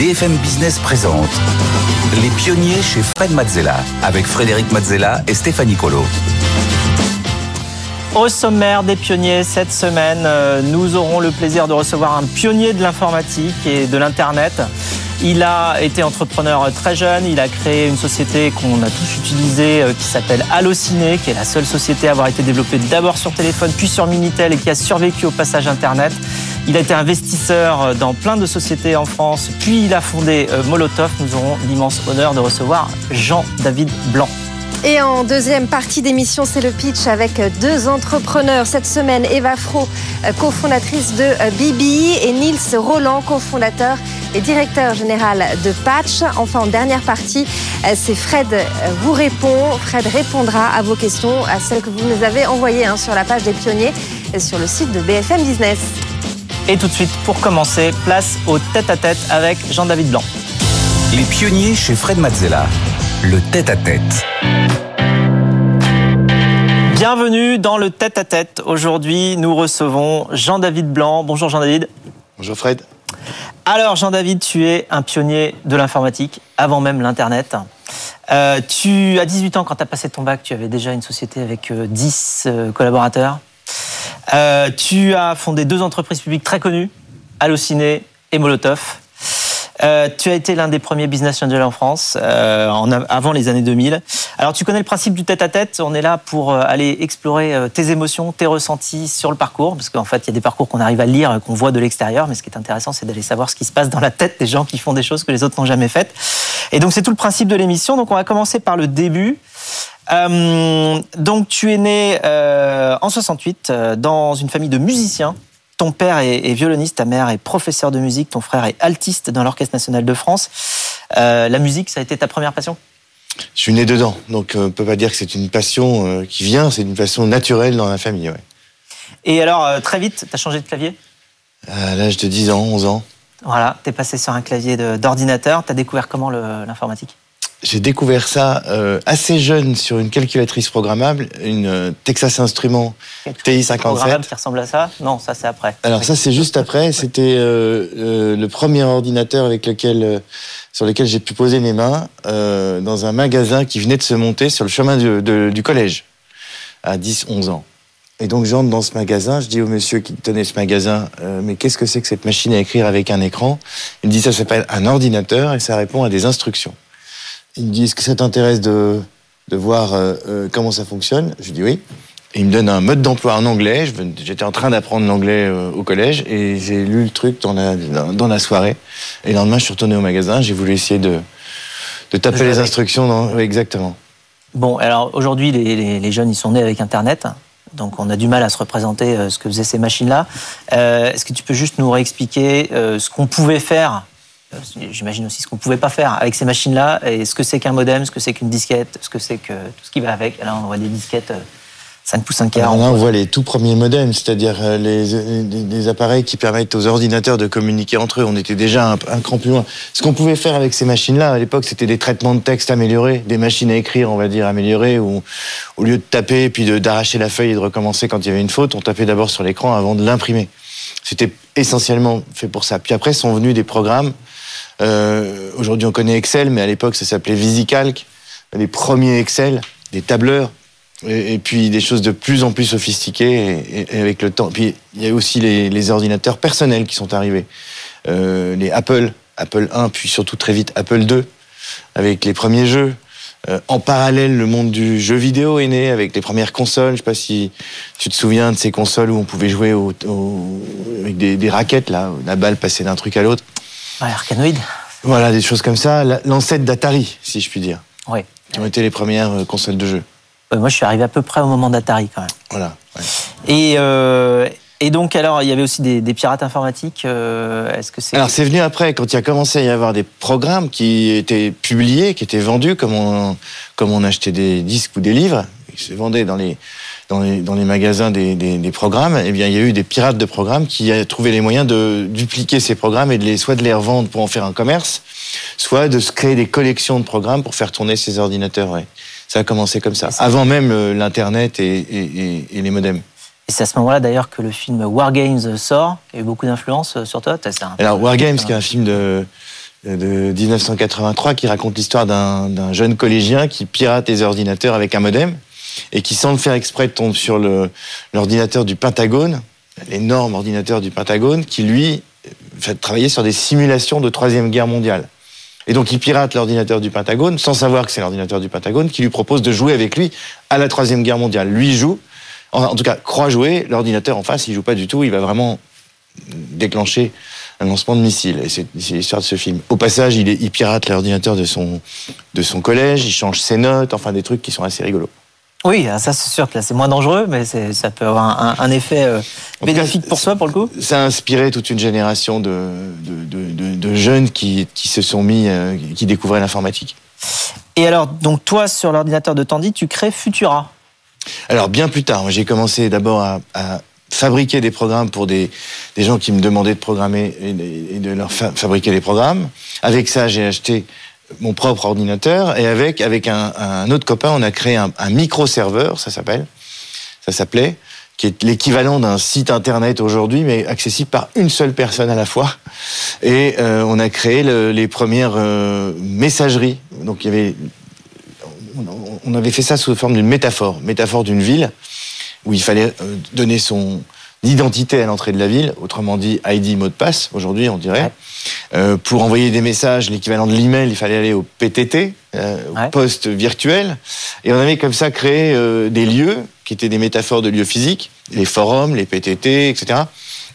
BFM Business présente Les pionniers chez Fred Mazzella avec Frédéric Mazzella et Stéphanie Colo. Au sommaire des pionniers cette semaine, euh, nous aurons le plaisir de recevoir un pionnier de l'informatique et de l'Internet. Il a été entrepreneur très jeune, il a créé une société qu'on a tous utilisée euh, qui s'appelle Allociné, qui est la seule société à avoir été développée d'abord sur téléphone puis sur Minitel et qui a survécu au passage Internet. Il a été investisseur euh, dans plein de sociétés en France, puis il a fondé Molotov. Nous aurons l'immense honneur de recevoir Jean-David Blanc. Et en deuxième partie d'émission, c'est le pitch avec deux entrepreneurs. Cette semaine, Eva Fro, cofondatrice de Bibi, et Nils Roland, cofondateur et directeur général de Patch. Enfin, en dernière partie, c'est Fred vous répond. Fred répondra à vos questions, à celles que vous nous avez envoyées hein, sur la page des pionniers sur le site de BFM Business. Et tout de suite, pour commencer, place au tête-à-tête avec Jean-David Blanc. Les pionniers chez Fred Mazzella. Le tête-à-tête. Bienvenue dans le tête-à-tête. Aujourd'hui, nous recevons Jean-David Blanc. Bonjour Jean-David. Bonjour Fred. Alors Jean-David, tu es un pionnier de l'informatique avant même l'Internet. Euh, tu as 18 ans quand tu as passé ton bac, tu avais déjà une société avec 10 euh, collaborateurs. Euh, tu as fondé deux entreprises publiques très connues, Allociné et Molotov. Euh, tu as été l'un des premiers business angels en France euh, en, avant les années 2000. Alors tu connais le principe du tête-à-tête. On est là pour euh, aller explorer tes émotions, tes ressentis sur le parcours, parce qu'en fait il y a des parcours qu'on arrive à lire, qu'on voit de l'extérieur, mais ce qui est intéressant c'est d'aller savoir ce qui se passe dans la tête des gens qui font des choses que les autres n'ont jamais faites. Et donc c'est tout le principe de l'émission. Donc on va commencer par le début. Donc tu es né en 68 dans une famille de musiciens ton père est, violoniste, ta mère est professeur de musique, ton frère est altiste dans l'Orchestre national de France. Euh, la musique, ça a été ta première passion? Je suis né dedans, donc on peut pas dire que c'est une passion euh, qui vient, c'est une passion naturelle dans la famille. Ouais. Et alors, euh, très vite, tu as changé de clavier? À l'âge de 10 ans, 11 ans. Voilà, tu es passé sur un clavier d'ordinateur. Tu as découvert comment l'informatique? J'ai découvert ça euh, assez jeune sur une calculatrice programmable, une euh, Texas Instruments TI-57. Programmable qui ressemble à ça? Non, ça c'est après. Alors ça c'est juste après. C'était euh, le premier ordinateur avec lequel, sur lequel j'ai pu poser mes mains dans un magasin qui venait de se monter sur le chemin du, de, du collège à 10-11 ans. Et donc j'entre dans ce magasin, je dis au monsieur qui tenait ce magasin, mais qu'est-ce que c'est que cette machine à écrire avec un écran? Il me dit ça s'appelle un ordinateur et ça répond à des instructions. Il me dit Est-ce que ça t'intéresse de, de voir euh, euh, comment ça fonctionne Je lui dis oui. Et il me donne un mode d'emploi en anglais. J'étais en train d'apprendre l'anglais euh, au collège et j'ai lu le truc dans la, dans la soirée. Et le lendemain, je suis retourné au magasin. J'ai voulu essayer de, de taper les instructions. Dans... Oui, exactement. Bon, alors aujourd'hui, les, les, les, jeunes, ils sont nés avec Internet. Donc on a du mal à se représenter ce que faisaient ces machines-là. Est-ce que tu peux juste nous réexpliquer ce qu'on pouvait faire J'imagine aussi ce qu'on ne pouvait pas faire avec ces machines-là, et ce que c'est qu'un modem, ce que c'est qu'une disquette, ce que c'est que tout ce qui va avec. Là, on voit des disquettes 5 pouces 1 quart. là, on voit les tout premiers modems, c'est-à-dire euh, les, appareils qui permettent aux ordinateurs de communiquer entre eux. On était déjà un, cran plus loin. Ce qu'on pouvait faire avec ces machines-là, à l'époque, c'était des traitements de texte améliorés, des machines à écrire, on va dire, améliorées, où au lieu de taper, puis d'arracher la feuille et de recommencer quand il y avait une faute, on tapait d'abord sur l'écran avant de l'imprimer. C'était essentiellement fait pour ça. Puis après sont venus des programmes euh, Aujourd'hui, on connaît Excel, mais à l'époque, ça s'appelait VisiCalc. Les premiers Excel, des tableurs, et, puis des choses de plus en plus sophistiquées et, avec le temps. Puis il y a aussi les, ordinateurs personnels qui sont arrivés. Euh, les Apple, Apple 1, puis surtout très vite Apple 2, avec les premiers jeux. Euh, en parallèle, le monde du jeu vidéo est né avec les premières consoles. Je sais pas si tu te souviens de ces consoles où on pouvait jouer avec des, raquettes, là, la balle passait d'un truc à l'autre. Ouais, Arcanoid. Voilà, des choses comme ça. L'ancêtre d'Atari, si je puis dire. Oui. Qui ont été les premières euh, consoles de jeu. Moi, je suis arrivé à peu près au moment d'Atari, quand même. Voilà. Ouais. Et, euh, et donc, alors, il y avait aussi des, des pirates informatiques. Euh, Est-ce que c'est Alors, c'est venu après, quand il a commencé à y avoir des programmes qui étaient publiés, qui étaient vendus, comme on, comme on achetait des disques ou des livres, qui se vendaient dans les dans les, dans les magasins des, des, des, programmes, eh bien, il y a eu des pirates de programmes qui ont trouvé les moyens de dupliquer ces programmes et de les, soit de les revendre pour en faire un commerce, soit de se créer des collections de programmes pour faire tourner ces ordinateurs. Ouais. Ça a commencé comme ça, avant même l'Internet et, et, et, les modems. Et c'est à ce moment-là d'ailleurs que le film War Games sort, qui a eu beaucoup d'influence sur toi. Alors War Games, qui est un film de de 1983 qui raconte l'histoire d'un jeune collégien qui pirate les ordinateurs avec un modem et qui, sans le faire exprès, tombe sur l'ordinateur du Pentagone, l'énorme ordinateur du Pentagone, qui lui fait travailler sur des simulations de Troisième Guerre mondiale. Et donc il pirate l'ordinateur du Pentagone sans savoir que c'est l'ordinateur du Pentagone qui lui propose de jouer avec lui à la Troisième Guerre mondiale. Lui joue, en tout cas croit jouer, l'ordinateur en face il joue pas du tout, il va vraiment déclencher un lancement de missile. C'est l'histoire de ce film. Au passage, il, il pirate l'ordinateur de son, de son collège, il change ses notes, enfin des trucs qui sont assez rigolos. Oui, ah, ça c'est sûr que là c'est moins dangereux, mais ça peut avoir un, effet euh, bénéfique pour soi pour le coup. Ça a inspiré toute une génération de, de, jeunes qui, qui, se sont mis, euh, qui découvraient l'informatique. Et alors, donc toi sur l'ordinateur de Tandy, tu crées Futura. Alors bien plus tard, j'ai commencé d'abord à, fabriquer des programmes pour des, des, gens qui me demandaient de programmer et de, leur fabriquer des programmes. Avec ça, j'ai acheté mon propre ordinateur et avec avec un, autre copain, on a créé un, micro-serveur, ça s'appelle, ça s'appelait, qui est l'équivalent d'un site internet aujourd'hui, mais accessible par une seule personne à la fois. Et euh, on a créé le, les premières euh, messageries. Donc il y avait, on avait fait ça sous forme d'une métaphore, métaphore d'une ville où il fallait euh, donner son d'identité à l'entrée de la ville, autrement dit ID mot de passe, aujourd'hui on dirait. Euh, pour envoyer des messages, l'équivalent de l'email, il fallait aller au PTT, euh, au poste virtuel. Et on avait comme ça créé euh, des lieux qui étaient des métaphores de lieux physiques, les forums, les PTT, etc.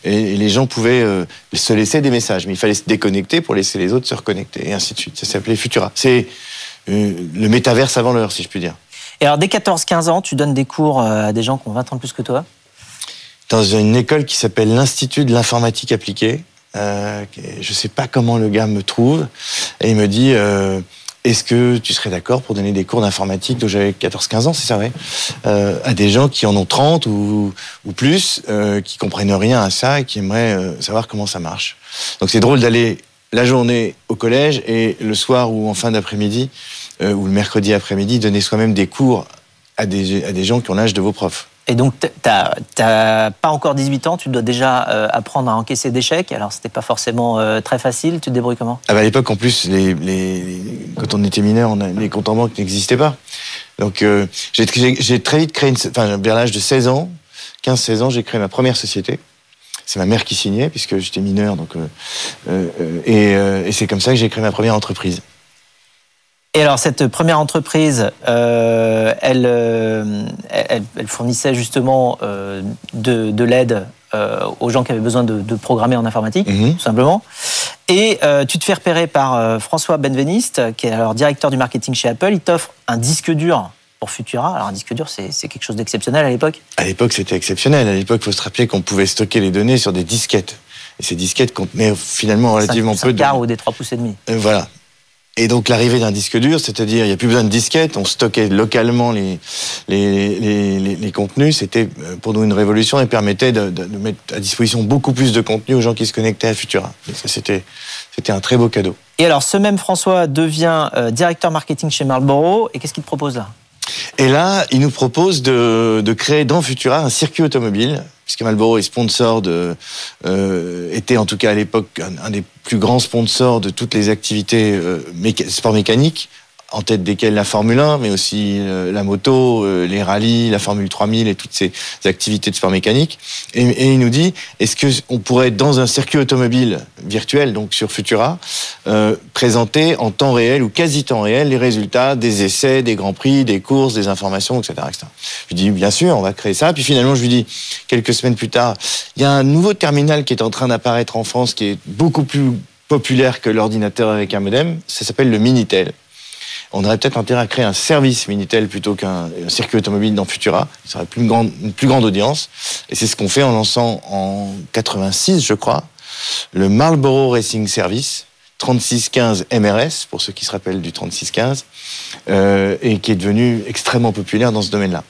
Et, les gens pouvaient se laisser des messages, mais il fallait se déconnecter pour laisser les autres se reconnecter, et ainsi de suite. Ça s'appelait Futura. C'est le métaverse avant l'heure, si je puis dire. Et alors, dès 14-15 ans, tu donnes des cours à des gens qui ont 20 ans de plus que toi? Dans une école qui s'appelle l'Institut de l'informatique appliquée. Euh, je ne sais pas comment le gars me trouve. Et il me dit euh, Est-ce que tu serais d'accord pour donner des cours d'informatique dont j'avais 14-15 ans, c'est ça, vrai euh, À des gens qui en ont 30 ou, plus, qui comprennent rien à ça et qui aimeraient savoir comment ça marche. Donc c'est drôle d'aller la journée au collège et le soir ou en fin d'après-midi ou le mercredi après-midi donner soi-même des cours à des gens qui ont l'âge de vos profs. Et donc, tu n'as pas encore 18 ans, tu dois déjà euh, apprendre à encaisser des chèques. Alors, c'était pas forcément euh, très facile. Tu te débrouilles comment? Ah bah, À l'époque, en plus, les, les, quand on était mineur, on a, les comptes en banque n'existaient pas. Donc, euh, j'ai très vite créé, une, enfin, vers l'âge de 16 ans, 15-16 ans, j'ai créé ma première société. C'est ma mère qui signait, puisque j'étais mineur. Donc, et, et c'est comme ça que j'ai créé ma première entreprise. Et alors cette première entreprise, euh, euh, elle, elle, fournissait justement euh, de, l'aide aux gens qui avaient besoin de, programmer en informatique, mhm. tout simplement. Et tu te fais repérer par François Benveniste, qui est alors directeur du marketing chez Apple. Il t'offre un disque dur pour Futura. Alors un disque dur, c'est quelque chose d'exceptionnel à l'époque. À l'époque, c'était exceptionnel. À l'époque, il faut se rappeler qu'on pouvait stocker les données sur des disquettes. Et ces disquettes contenaient finalement relativement peu de. ou des 3 pouces et demi. voilà. Et donc l'arrivée d'un disque dur, c'est-à-dire il n'y a plus besoin de disquette, on stockait localement les, les, les, les, contenus, c'était euh, pour nous une révolution et permettait de, mettre à disposition beaucoup plus de contenu aux gens qui se connectaient à Futura. C'était c'était un très beau cadeau. Et alors ce même François devient euh, directeur marketing chez Marlboro et qu'est-ce qu'il te propose là? Et là, il nous propose de, créer dans Futura un circuit automobile, puisque Marlboro est sponsor de, euh, était en tout cas à l'époque un, des plus grands sponsors de toutes les activités euh, sport mécanique en tête desquels la Formule 1, mais aussi euh, la moto, euh, les rallyes, la Formule 3000 et toutes ces activités de sport mécanique. Et, il nous dit, est-ce que on pourrait, dans un circuit automobile virtuel, donc sur Futura, euh, présenter en temps réel ou quasi temps réel les résultats des essais, des grands prix, des courses, des informations, etc., etc. Je lui dis, bien sûr, on va créer ça. Puis finalement, je lui dis, quelques semaines plus tard, il y a un nouveau terminal qui est en train d'apparaître en France, qui est beaucoup plus populaire que l'ordinateur avec un modem. Ça s'appelle le Minitel on aurait peut-être intérêt à créer un service Minitel plutôt qu'un circuit automobile dans Futura. Ça aurait plus une, plus grande audience. Et c'est ce qu'on fait en lançant en 86, je crois, le Marlboro Racing Service. 3615 MRS, pour ceux qui se rappellent du 3615, euh, et qui est devenu extrêmement populaire dans ce domaine-là.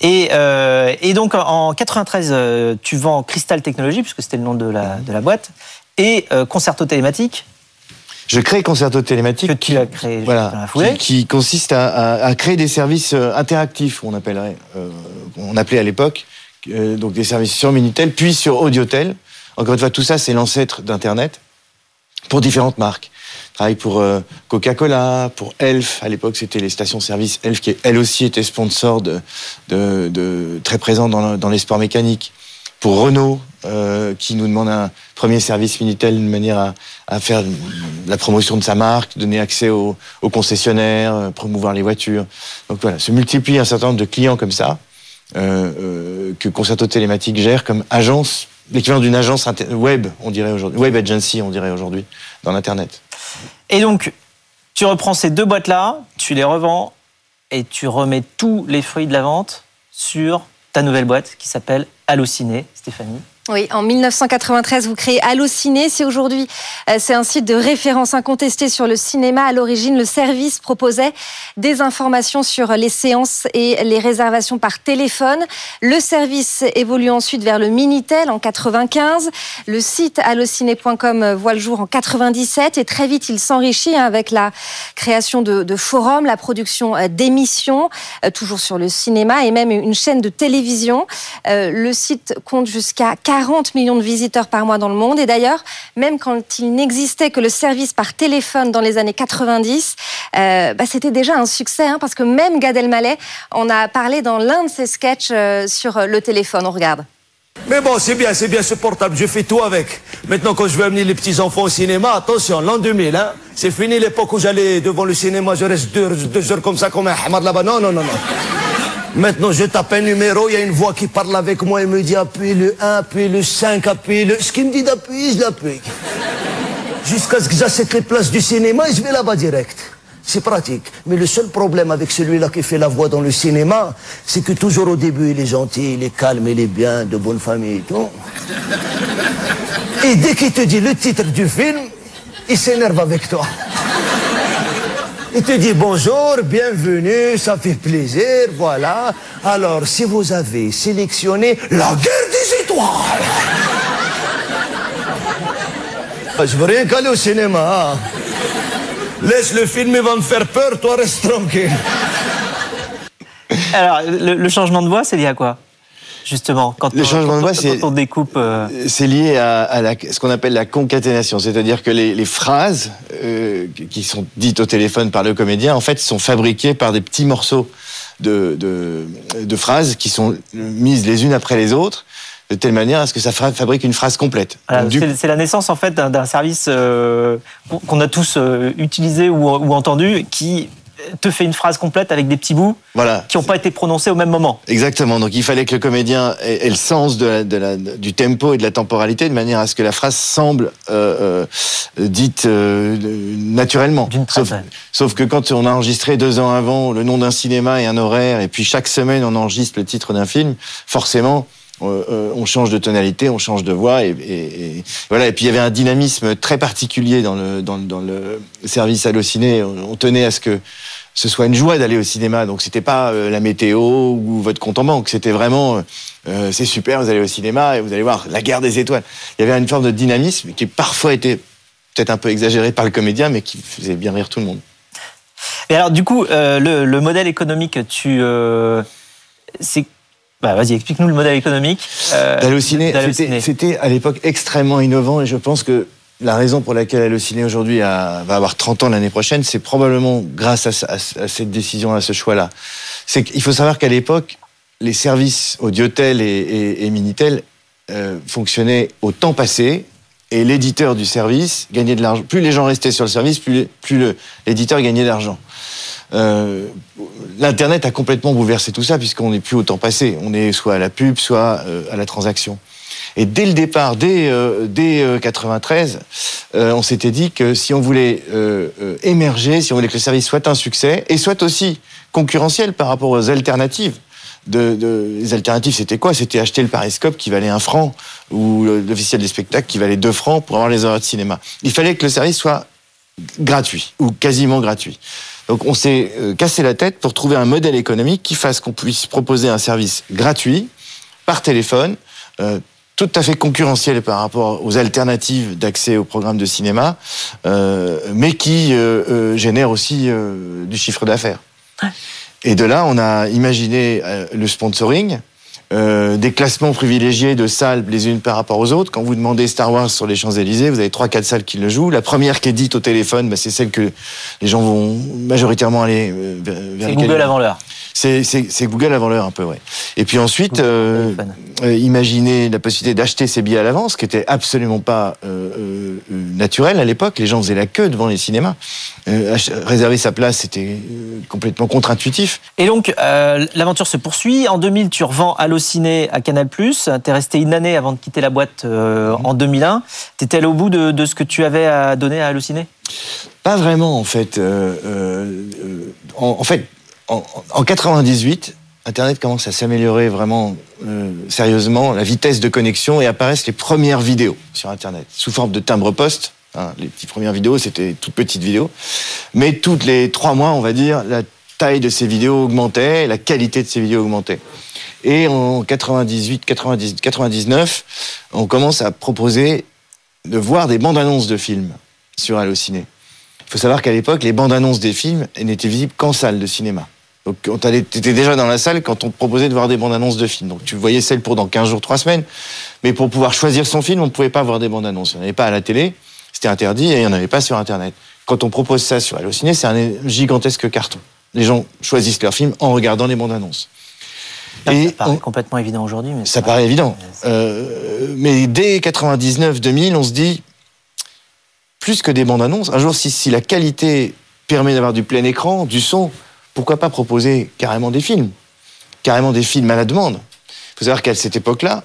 Et, euh, donc en 93, euh, tu vends Crystal Technologies, puisque c'était le nom de la, boîte, et Concerto Télématique, je crée Concerto Télématique. qui, créé voilà, qui, consiste à, créer des services euh, interactifs, on appellerait, euh, on appelait à l'époque, euh, donc des services sur Minitel, puis sur Audiotel. Encore une fois, tout ça, c'est l'ancêtre d'Internet pour différentes marques. travaille pour euh, Coca-Cola, pour Elf. À l'époque, c'était les stations-service Elf qui, elle aussi, était sponsor de, de, de très présent dans, dans, les sports mécaniques. Pour Renault, euh, qui nous demande un premier service Minitel de manière à, faire la promotion de sa marque, donner accès aux, concessionnaires, euh, promouvoir les voitures. Donc voilà, se multiplie un certain nombre de clients comme ça. Euh, que Concerto Télématique gère comme agence, l'équivalent d'une agence web, on dirait aujourd'hui, web agency, on dirait aujourd'hui, dans l'Internet. Et donc, tu reprends ces deux boîtes-là, tu les revends et tu remets tous les fruits de la vente sur ta nouvelle boîte qui s'appelle Allociné, Stéphanie. Oui, en 1993, vous créez Allociné. C'est aujourd'hui, euh, c'est un site de référence incontesté sur le cinéma. À l'origine, le service proposait des informations sur les séances et les réservations par téléphone. Le service évolue ensuite vers le Minitel en 95. Le site allociné.com voit le jour en 97 et très vite, il s'enrichit hein, avec la création de, forums, la production euh, d'émissions, euh, toujours sur le cinéma et même une chaîne de télévision. Le site compte jusqu'à 40 millions de visiteurs par mois dans le monde. Et d'ailleurs, même quand il n'existait que le service par téléphone dans les années 90, euh, bah, c'était déjà un succès, hein, parce que même Gad Elmaleh en a parlé dans l'un de ses sketchs euh, sur le téléphone. On regarde. Mais bon, c'est bien, c'est bien ce portable, je fais tout avec. Maintenant, quand je veux amener les petits-enfants au cinéma, attention, l'an 2000, hein, c'est fini l'époque où j'allais devant le cinéma, je reste deux, heures comme ça, comme un hamad là-bas. Non, non, non, non. Maintenant, je tape un numéro, il y a une voix qui parle avec moi et me dit appuie le 1, appuie le 5, appuie le... Ce qu'il me dit d'appuyer, je l'appuie. Jusqu'à ce que j'achète les places du cinéma et je vais là-bas direct. C'est pratique. Mais le seul problème avec celui-là qui fait la voix dans le cinéma, c'est que toujours au début, il est gentil, il est calme, il est bien, de bonne famille tout. Et dès qu'il te dit le titre du film, il s'énerve avec toi. Il te dit bonjour, bienvenue, ça fait plaisir, voilà. Alors, si vous avez sélectionné la guerre des étoiles. Je veux rien qu'aller au cinéma. Hein. Laisse le film, il va me faire peur, toi reste tranquille. Alors, le, le changement de voix, c'est lié à quoi justement quand le changement de voix c'est on découpe euh... c'est lié à, à la, ce qu'on appelle la concaténation c'est-à-dire que les, les phrases euh, qui sont dites au téléphone par le comédien en fait sont fabriquées par des petits morceaux de, de, de phrases qui sont mises les unes après les autres de telle manière à ce que ça fabrique une phrase complète. C'est la naissance en fait d'un service euh, qu'on a tous euh, utilisé ou, ou entendu qui te fait une phrase complète avec des petits bouts voilà. qui n'ont pas été prononcés au même moment. Exactement. Donc il fallait que le comédien ait, ait le sens de la, de la, du tempo et de la temporalité de manière à ce que la phrase semble euh, euh, dite euh, naturellement. Sauf, sauf, que quand on a enregistré deux ans avant le nom d'un cinéma et un horaire, et puis chaque semaine on enregistre le titre d'un film, forcément euh, on change de tonalité, on change de voix, et, et, et, voilà. Et puis il y avait un dynamisme très particulier dans le dans, dans le service Allociné. On, on tenait à ce que ce soit une joie d'aller au cinéma. Donc c'était pas euh, la météo ou votre compte en banque, c'était vraiment euh, c'est super, vous allez au cinéma et vous allez voir la guerre des étoiles. Il y avait une forme de dynamisme qui parfois était peut-être un peu exagéré par le comédien, mais qui faisait bien rire tout le monde. Et alors du coup, euh, le, le, modèle économique, tu c'est bah, vas-y, explique-nous le modèle économique. Euh, D'Allociné, c'était à l'époque extrêmement innovant et je pense que la raison pour laquelle Allociné aujourd'hui va avoir 30 ans l'année prochaine, c'est probablement grâce à, cette décision, à ce choix-là. C'est qu'il faut savoir qu'à l'époque, les services Audiotel et, et, Minitel euh, fonctionnaient au temps passé et l'éditeur du service gagnait de l'argent. Plus les gens restaient sur le service, plus, l'éditeur gagnait de l'argent. Euh, L'Internet a complètement bouleversé tout ça puisqu'on n'est plus au temps passé. On est soit à la pub, soit euh, à la transaction. Et dès le départ, dès, euh, euh, 93, on s'était dit que si on voulait euh, émerger, si on voulait que le service soit un succès et soit aussi concurrentiel par rapport aux alternatives, les alternatives, c'était quoi? C'était acheter le Pariscope qui valait un franc ou l'officiel des spectacles qui valait deux francs pour avoir les horaires de cinéma. Il fallait que le service soit gratuit ou quasiment gratuit. Donc on s'est euh, cassé la tête pour trouver un modèle économique qui fasse qu'on puisse proposer un service gratuit par téléphone, euh, tout à fait concurrentiel par rapport aux alternatives d'accès au programme de cinéma, euh, mais qui euh, euh génère aussi euh, du chiffre d'affaires. Ouais. Et de là, on a imaginé le sponsoring euh, des classements privilégiés de salles les unes par rapport aux autres. Quand vous demandez Star Wars sur les Champs-Élysées, vous avez trois, quatre salles qui le jouent. La première qui est dite au téléphone, bah, c'est celle que les gens vont majoritairement aller euh, vers C'est Google avant l'heure. C'est Google avant l'heure un peu, ouais. Et puis ensuite, euh, euh, imaginez la possibilité d'acheter ses billets à l'avance, qui était absolument pas euh, naturel à l'époque. Les gens faisaient la queue devant les cinémas. Euh, réserver sa place, c'était complètement contre-intuitif. Et donc, l'aventure se poursuit. En 2000, tu revends Allociné à Canal+. Tu es resté une année avant de quitter la boîte en 2001. Tu étais allé au bout de, de, ce que tu avais à donner à Allociné? Pas vraiment, en fait. En, en fait, en, en 98, Internet commence à s'améliorer vraiment euh, sérieusement, la vitesse de connexion, et apparaissent les premières vidéos sur Internet, sous forme de timbre-poste. Hein, les petites premières vidéos, c'était toutes petites vidéos. Mais toutes les trois mois, on va dire, la taille de ces vidéos augmentait, la qualité de ces vidéos augmentait. Et en 98, 90, 99, on commence à proposer de voir des bandes annonces de films sur Allociné. Il faut savoir qu'à l'époque, les bandes annonces des films n'étaient visibles qu'en salle de cinéma. Donc, tu étais déjà dans la salle quand on te proposait de voir des bandes annonces de films. Donc, tu voyais celle pour dans 15 jours, 3 semaines. Mais pour pouvoir choisir son film, on ne pouvait pas voir des bandes annonces. Il n'y en avait pas à la télé, c'était interdit, et il n'y en avait pas sur Internet. Quand on propose ça sur Allociné, c'est un gigantesque carton. Les gens choisissent leur film en regardant les bandes annonces. Ça, et ça paraît complètement évident aujourd'hui. Ça paraît évident. Euh, mais dès 99-2000, on se dit, plus que des bandes annonces, un jour, si, si la qualité permet d'avoir du plein écran, du son, pourquoi pas proposer carrément des films Carrément des films à la demande. Il faut savoir qu'à cette époque-là,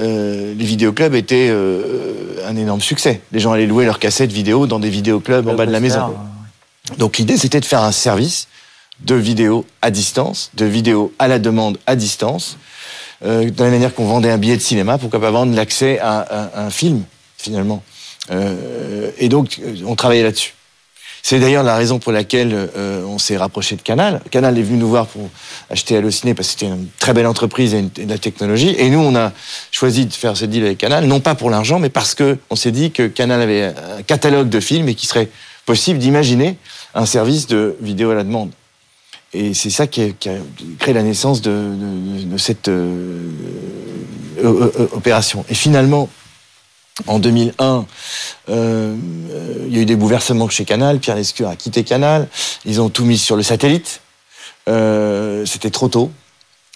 euh, les vidéoclubs étaient euh, un énorme succès. Les gens allaient louer leurs cassettes vidéo dans des vidéoclubs en bas de la maison. Donc l'idée, c'était de faire un service de vidéo à distance, de vidéo à la demande à distance, euh, de la manière qu'on vendait un billet de cinéma, pourquoi pas vendre l'accès à, à, un film, finalement. Et donc, on travaillait là-dessus. C'est d'ailleurs la raison pour laquelle euh, on s'est rapproché de Canal. Canal est venu nous voir pour acheter Allociné parce que c'était une très belle entreprise et, de la technologie. Et nous, on a choisi de faire ce deal avec Canal, non pas pour l'argent, mais parce que on s'est dit que Canal avait un catalogue de films et qu'il serait possible d'imaginer un service de vidéo à la demande. Et c'est ça qui a, qui a, créé la naissance de, de, de cette euh, euh, opération. Et finalement, en 2001, euh, il y a eu des bouleversements chez Canal. Pierre Lescure a quitté Canal. Ils ont tout mis sur le satellite. Euh, C'était trop tôt.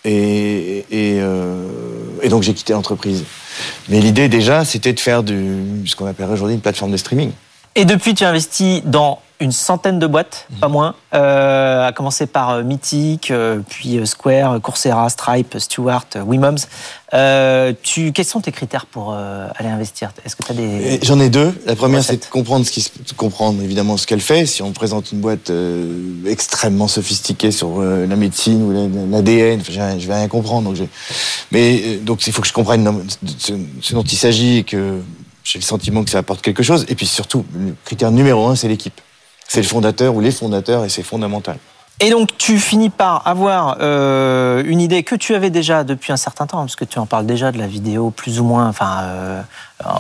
Euh, et donc j'ai quitté l'entreprise. Mais l'idée déjà, c'était de faire du, ce qu'on appellerait aujourd'hui une plateforme de streaming. Et depuis, tu investis dans une centaine de boîtes, mmh. pas moins, euh, à commencer par euh, Mythic, euh, puis Square, Coursera, Stripe, Stewart, Wimoms. Euh, tu, quels sont tes critères pour euh, aller investir? Est-ce que tu as des J'en ai deux. La première, c'est de comprendre ce qui se, comprendre évidemment ce qu'elle fait. Si on présente une boîte euh, extrêmement sophistiquée sur la médecine ou l'ADN, je vais rien comprendre. Donc mais donc il faut que je comprenne ce, ce dont il s'agit et que j'ai le sentiment que ça apporte quelque chose. Et puis surtout, le critère numéro un, c'est l'équipe. C'est le fondateur ou les fondateurs et c'est fondamental. Et donc tu finis par avoir euh, une idée que tu avais déjà depuis un certain temps, parce que tu en parles déjà de la vidéo plus ou moins, enfin euh,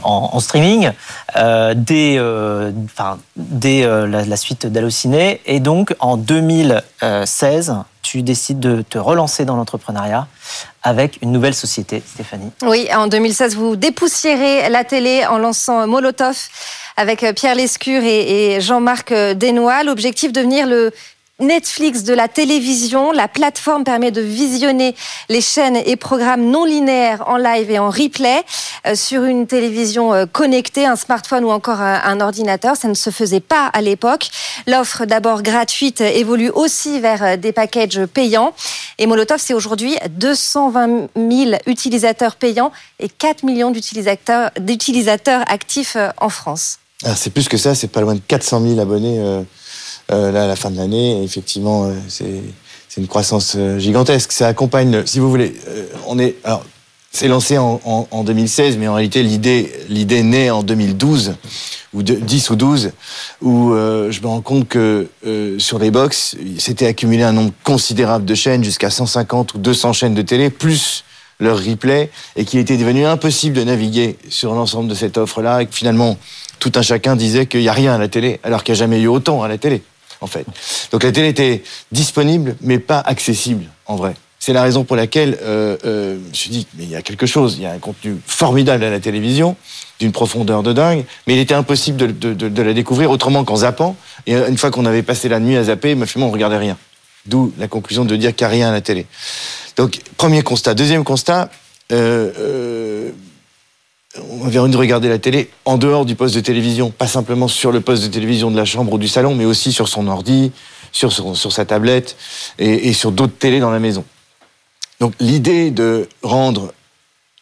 en, streaming, euh, dès, enfin, dès la, la, suite d'Allociné. Et donc en 2016, tu décides de te relancer dans l'entrepreneuriat avec une nouvelle société, Stéphanie. Oui, en 2016, vous dépoussiérez la télé en lançant Molotov avec Pierre Lescure et, et Jean-Marc Desnois. L'objectif devenir le Netflix de la télévision. La plateforme permet de visionner les chaînes et programmes non linéaires en live et en replay euh, sur une télévision euh, connectée, un smartphone ou encore un, un, ordinateur. Ça ne se faisait pas à l'époque. L'offre d'abord gratuite évolue aussi vers euh, des packages payants. Et Molotov, c'est aujourd'hui 220 000 utilisateurs payants et 4 millions d'utilisateurs actifs en France. C'est plus que ça, c'est pas loin de 400 000 abonnés. Euh euh, là à la fin de l'année. Effectivement, euh, c'est une croissance euh, gigantesque. Ça accompagne, si vous voulez, euh, on est alors c'est lancé en, en, en, 2016, mais en réalité l'idée l'idée naît en 2012 ou de, 10 ou 12, où euh, je me rends compte que euh, sur les box, s'était accumulé un nombre considérable de chaînes, jusqu'à 150 ou 200 chaînes de télé, plus leur replay, et qu'il était devenu impossible de naviguer sur l'ensemble de cette offre-là, et que finalement tout un chacun disait qu'il n'y a rien à la télé, alors qu'il n'y a jamais eu autant à la télé en fait. Donc la télé était disponible, mais pas accessible, en vrai. c'est la raison pour laquelle euh, euh, je me suis dit, mais il y a quelque chose, il y a un contenu formidable à la télévision, d'une profondeur de dingue, mais il était impossible de, de, la découvrir autrement qu'en zappant. Et une fois qu'on avait passé la nuit à zapper, fait, on regardait rien. D'où la conclusion de dire qu'il n'y a rien à la télé. Donc, premier constat. Deuxième constat, euh, euh, on avait envie de regarder la télé en dehors du poste de télévision, pas simplement sur le poste de télévision de la chambre ou du salon, mais aussi sur son ordi, sur, son, sur sa tablette et, sur d'autres télés dans la maison. Donc l'idée de rendre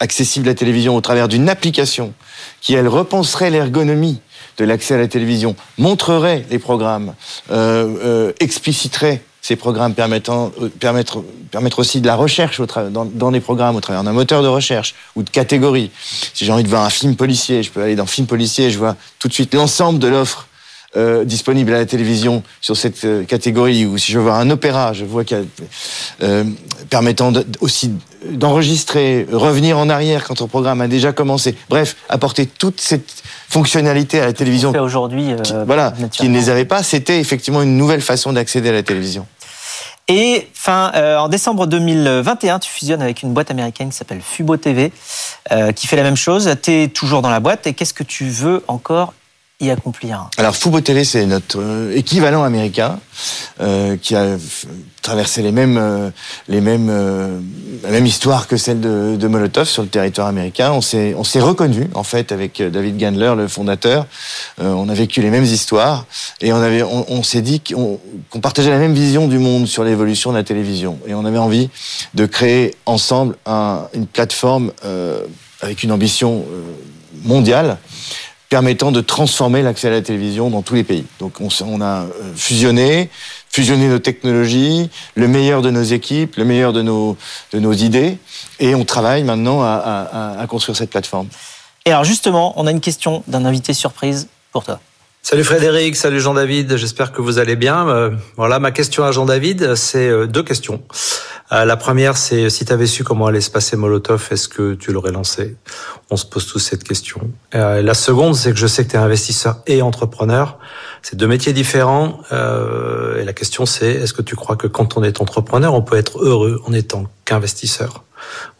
accessible la télévision au travers d'une application qui, elle, repenserait l'ergonomie de l'accès à la télévision, montrerait les programmes, euh, euh, expliciterait ces programmes permettant euh, permettre permettre aussi de la recherche au dans, dans les programmes au travers d'un moteur de recherche ou de catégories. Si j'ai envie de voir un film policier, je peux aller dans film policier, je vois tout de suite l'ensemble de l'offre euh, disponible à la télévision sur cette euh, catégorie, ou si je veux voir un opéra, je vois qu'il y a euh, permettant de, aussi d'enregistrer, revenir en arrière quand ton programme a déjà commencé. Bref, apporter toute cette fonctionnalité à la télévision. aujourd'hui, voilà, qui ne les avait pas, c'était effectivement une nouvelle façon d'accéder à la télévision. Et fin, euh, en décembre 2021, tu fusionnes avec une boîte américaine qui s'appelle Fubo TV, euh, qui fait la même chose. Tu es toujours dans la boîte et qu'est-ce que tu veux encore y accomplir Alors Fubo TV, c'est notre euh, équivalent américain euh, qui a traversé les mêmes, euh, les mêmes, la même histoire que celle de, Molotov sur le territoire américain. On s'est, on s'est reconnu en fait avec David Gandler, le fondateur. On a vécu les mêmes histoires et on on, s'est dit qu'on, partageait la même vision du monde sur l'évolution de la télévision et on avait envie de créer ensemble un, une plateforme avec une ambition mondiale permettant de transformer l'accès à la télévision dans tous les pays. Donc on, on a fusionné, fusionné nos technologies, le meilleur de nos équipes, le meilleur de nos, de nos idées, et on travaille maintenant à, à, à construire cette plateforme. Et alors justement, on a une question d'un invité surprise pour toi. Salut Frédéric, salut Jean-David, j'espère que vous allez bien. Euh, voilà, ma question à Jean-David, c'est euh, deux questions. Euh, la première, c'est si tu avais su comment allait se passer Molotov, est-ce que tu l'aurais lancé? On se pose tous cette question. Euh, la seconde, c'est que je sais que tu es investisseur et entrepreneur. C'est deux métiers différents. Euh, et la question, c'est est-ce que tu crois que quand on est entrepreneur, on peut être heureux en étant qu'investisseur?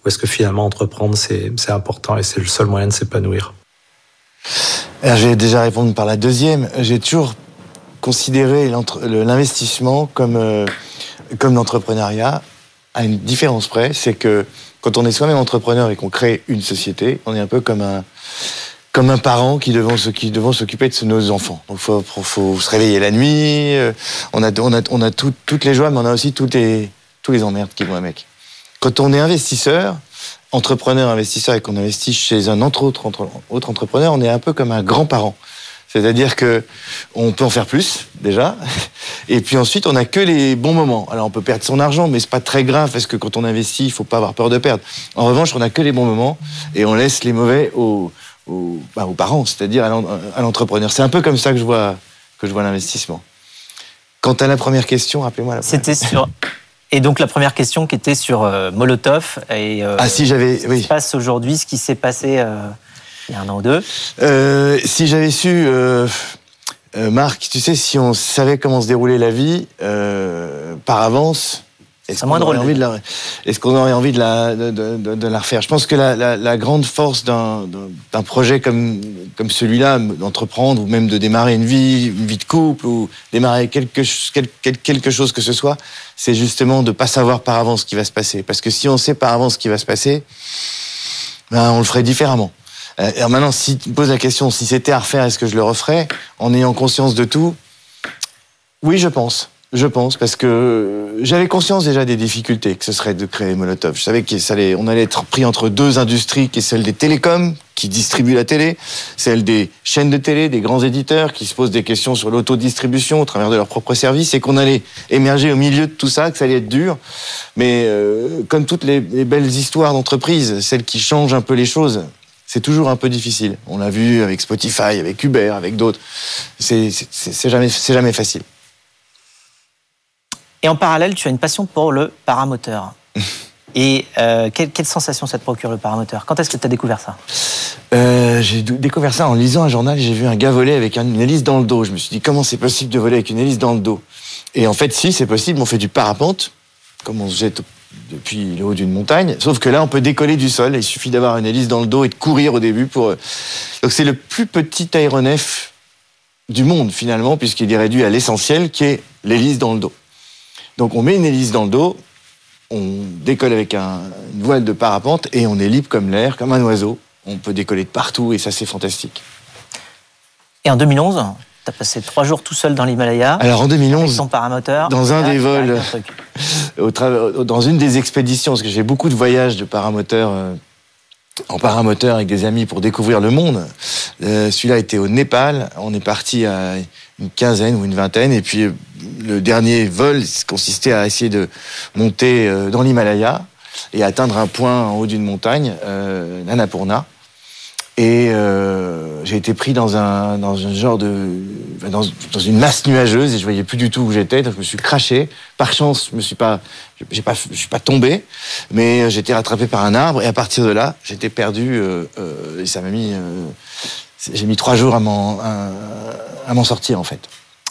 Ou est-ce que finalement, entreprendre, c'est important et c'est le seul moyen de s'épanouir? Je vais déjà répondre par la deuxième. J'ai toujours considéré l'investissement comme, comme l'entrepreneuriat à une différence près, c'est que quand on est soi-même entrepreneur et qu'on crée une société, on est un peu comme un, comme un parent qui devant qui s'occuper de nos enfants. Donc faut, faut se réveiller la nuit. euh, On a on a on a tout- toutes les joies, mais on a aussi toutes les tous les emmerdes qui vont avec. Quand on est investisseur, entrepreneur, investisseur et qu'on investit chez un autre, entre, autre entrepreneur, on est un peu comme un grand-parent. C'est-à-dire que on peut en faire plus déjà, et puis ensuite on n'a que les bons moments. Alors on peut perdre son argent, mais c'est pas très grave parce que quand on investit, il faut pas avoir peur de perdre. En revanche, on n'a que les bons moments et on laisse les mauvais aux, aux, bah, aux parents, c'est-à-dire à l'en- à l'entrepreneur. C'est un peu comme ça que je vois que je vois l'investissement. Quant à la première question, rappelez-moi. C'était sur. Et donc la première question qui était sur euh, Molotov et euh, Ah si j'avais ce qui oui. se passe aujourd'hui, ce qui s'est passé euh, il y a un an ou deux. Euh, si j'avais su, euh, euh, Marc, tu sais, si on savait comment se déroulait la vie par avance, est-ce qu'on aurait, envie de la, est-ce qu'on aurait envie de la, de, de- de- de la refaire? Je pense que la, la- la grande force d'un, projet comme, comme celui-là, d'entreprendre ou même de démarrer une vie, une vie de couple ou démarrer quelque, ch- quel- quel- quelque chose que ce soit, c'est justement de pas savoir par avance ce qui va se passer. Parce que si on sait par avance ce qui va se passer, ben, on le ferait différemment. Euh, alors maintenant, si tu me poses la question, si c'était à refaire, est-ce que je le referais en ayant conscience de tout? Oui, je pense. Je pense parce que j'avais conscience déjà des difficultés que ce serait de créer Molotov. Je savais qu'on allait être pris entre deux industries, qui est celle des télécoms, qui distribuent la télé, celle des chaînes de télé, des grands éditeurs, qui se posent des questions sur l'autodistribution au travers de leurs propres services, et qu'on allait émerger au milieu de tout ça, que ça allait être dur. Mais euh, comme toutes les, les belles histoires d'entreprise, celles qui changent un peu les choses, c'est toujours un peu difficile. On l'a vu avec Spotify, avec Uber, avec d'autres. C'est jamais, jamais facile. Et en parallèle, tu as une passion pour le paramoteur. Et euh, quelle, quelle sensation ça te procure le paramoteur? Quand est-ce que tu as découvert ça? Euh, j'ai découvert ça en lisant un journal. J'ai vu un gars voler avec un- une hélice dans le dos. Je me suis dit comment c'est possible de voler avec une hélice dans le dos? Et en fait, si c'est possible. On fait du parapente, comme on se jette depuis le haut d'une montagne. Sauf que là, on peut décoller du sol. Il suffit d'avoir une hélice dans le dos et de courir au début pour. euh, Donc c'est le plus petit aéronef du monde finalement, puisqu'il est réduit à l'essentiel, qui est l'hélice dans le dos. Donc on met une hélice dans le dos, on décolle avec un- une voile de parapente et on est libre comme l'air, comme un oiseau. On peut décoller de partout et ça c'est fantastique. Et en 2011, tu as passé trois jours tout seul dans l'Himalaya. Alors en avec 2011, ton paramoteur. dans un Là, des vols- un truc. au tra- dans une des expéditions, parce que j'ai beaucoup de voyages de paramoteur euh, en paramoteur avec des amis pour découvrir le monde. Euh, Celui-là était au Népal. On est parti à une quinzaine ou une vingtaine. Et puis le dernier vol consistait à essayer de monter euh, dans l'Himalaya et atteindre un point en haut d'une montagne, euh, l'Annapurna. Et euh, j'ai été pris dans un, dans un genre de. Dans, une masse nuageuse et je voyais plus du tout où j'étais, donc je me suis craché. Par chance, je me suis pas, suis pas tombé, mais j'ai été rattrapé par un arbre et à partir de là, j'étais perdu euh, euh, et ça m'a mis. euh, j'ai mis trois jours à m'en sortir en fait.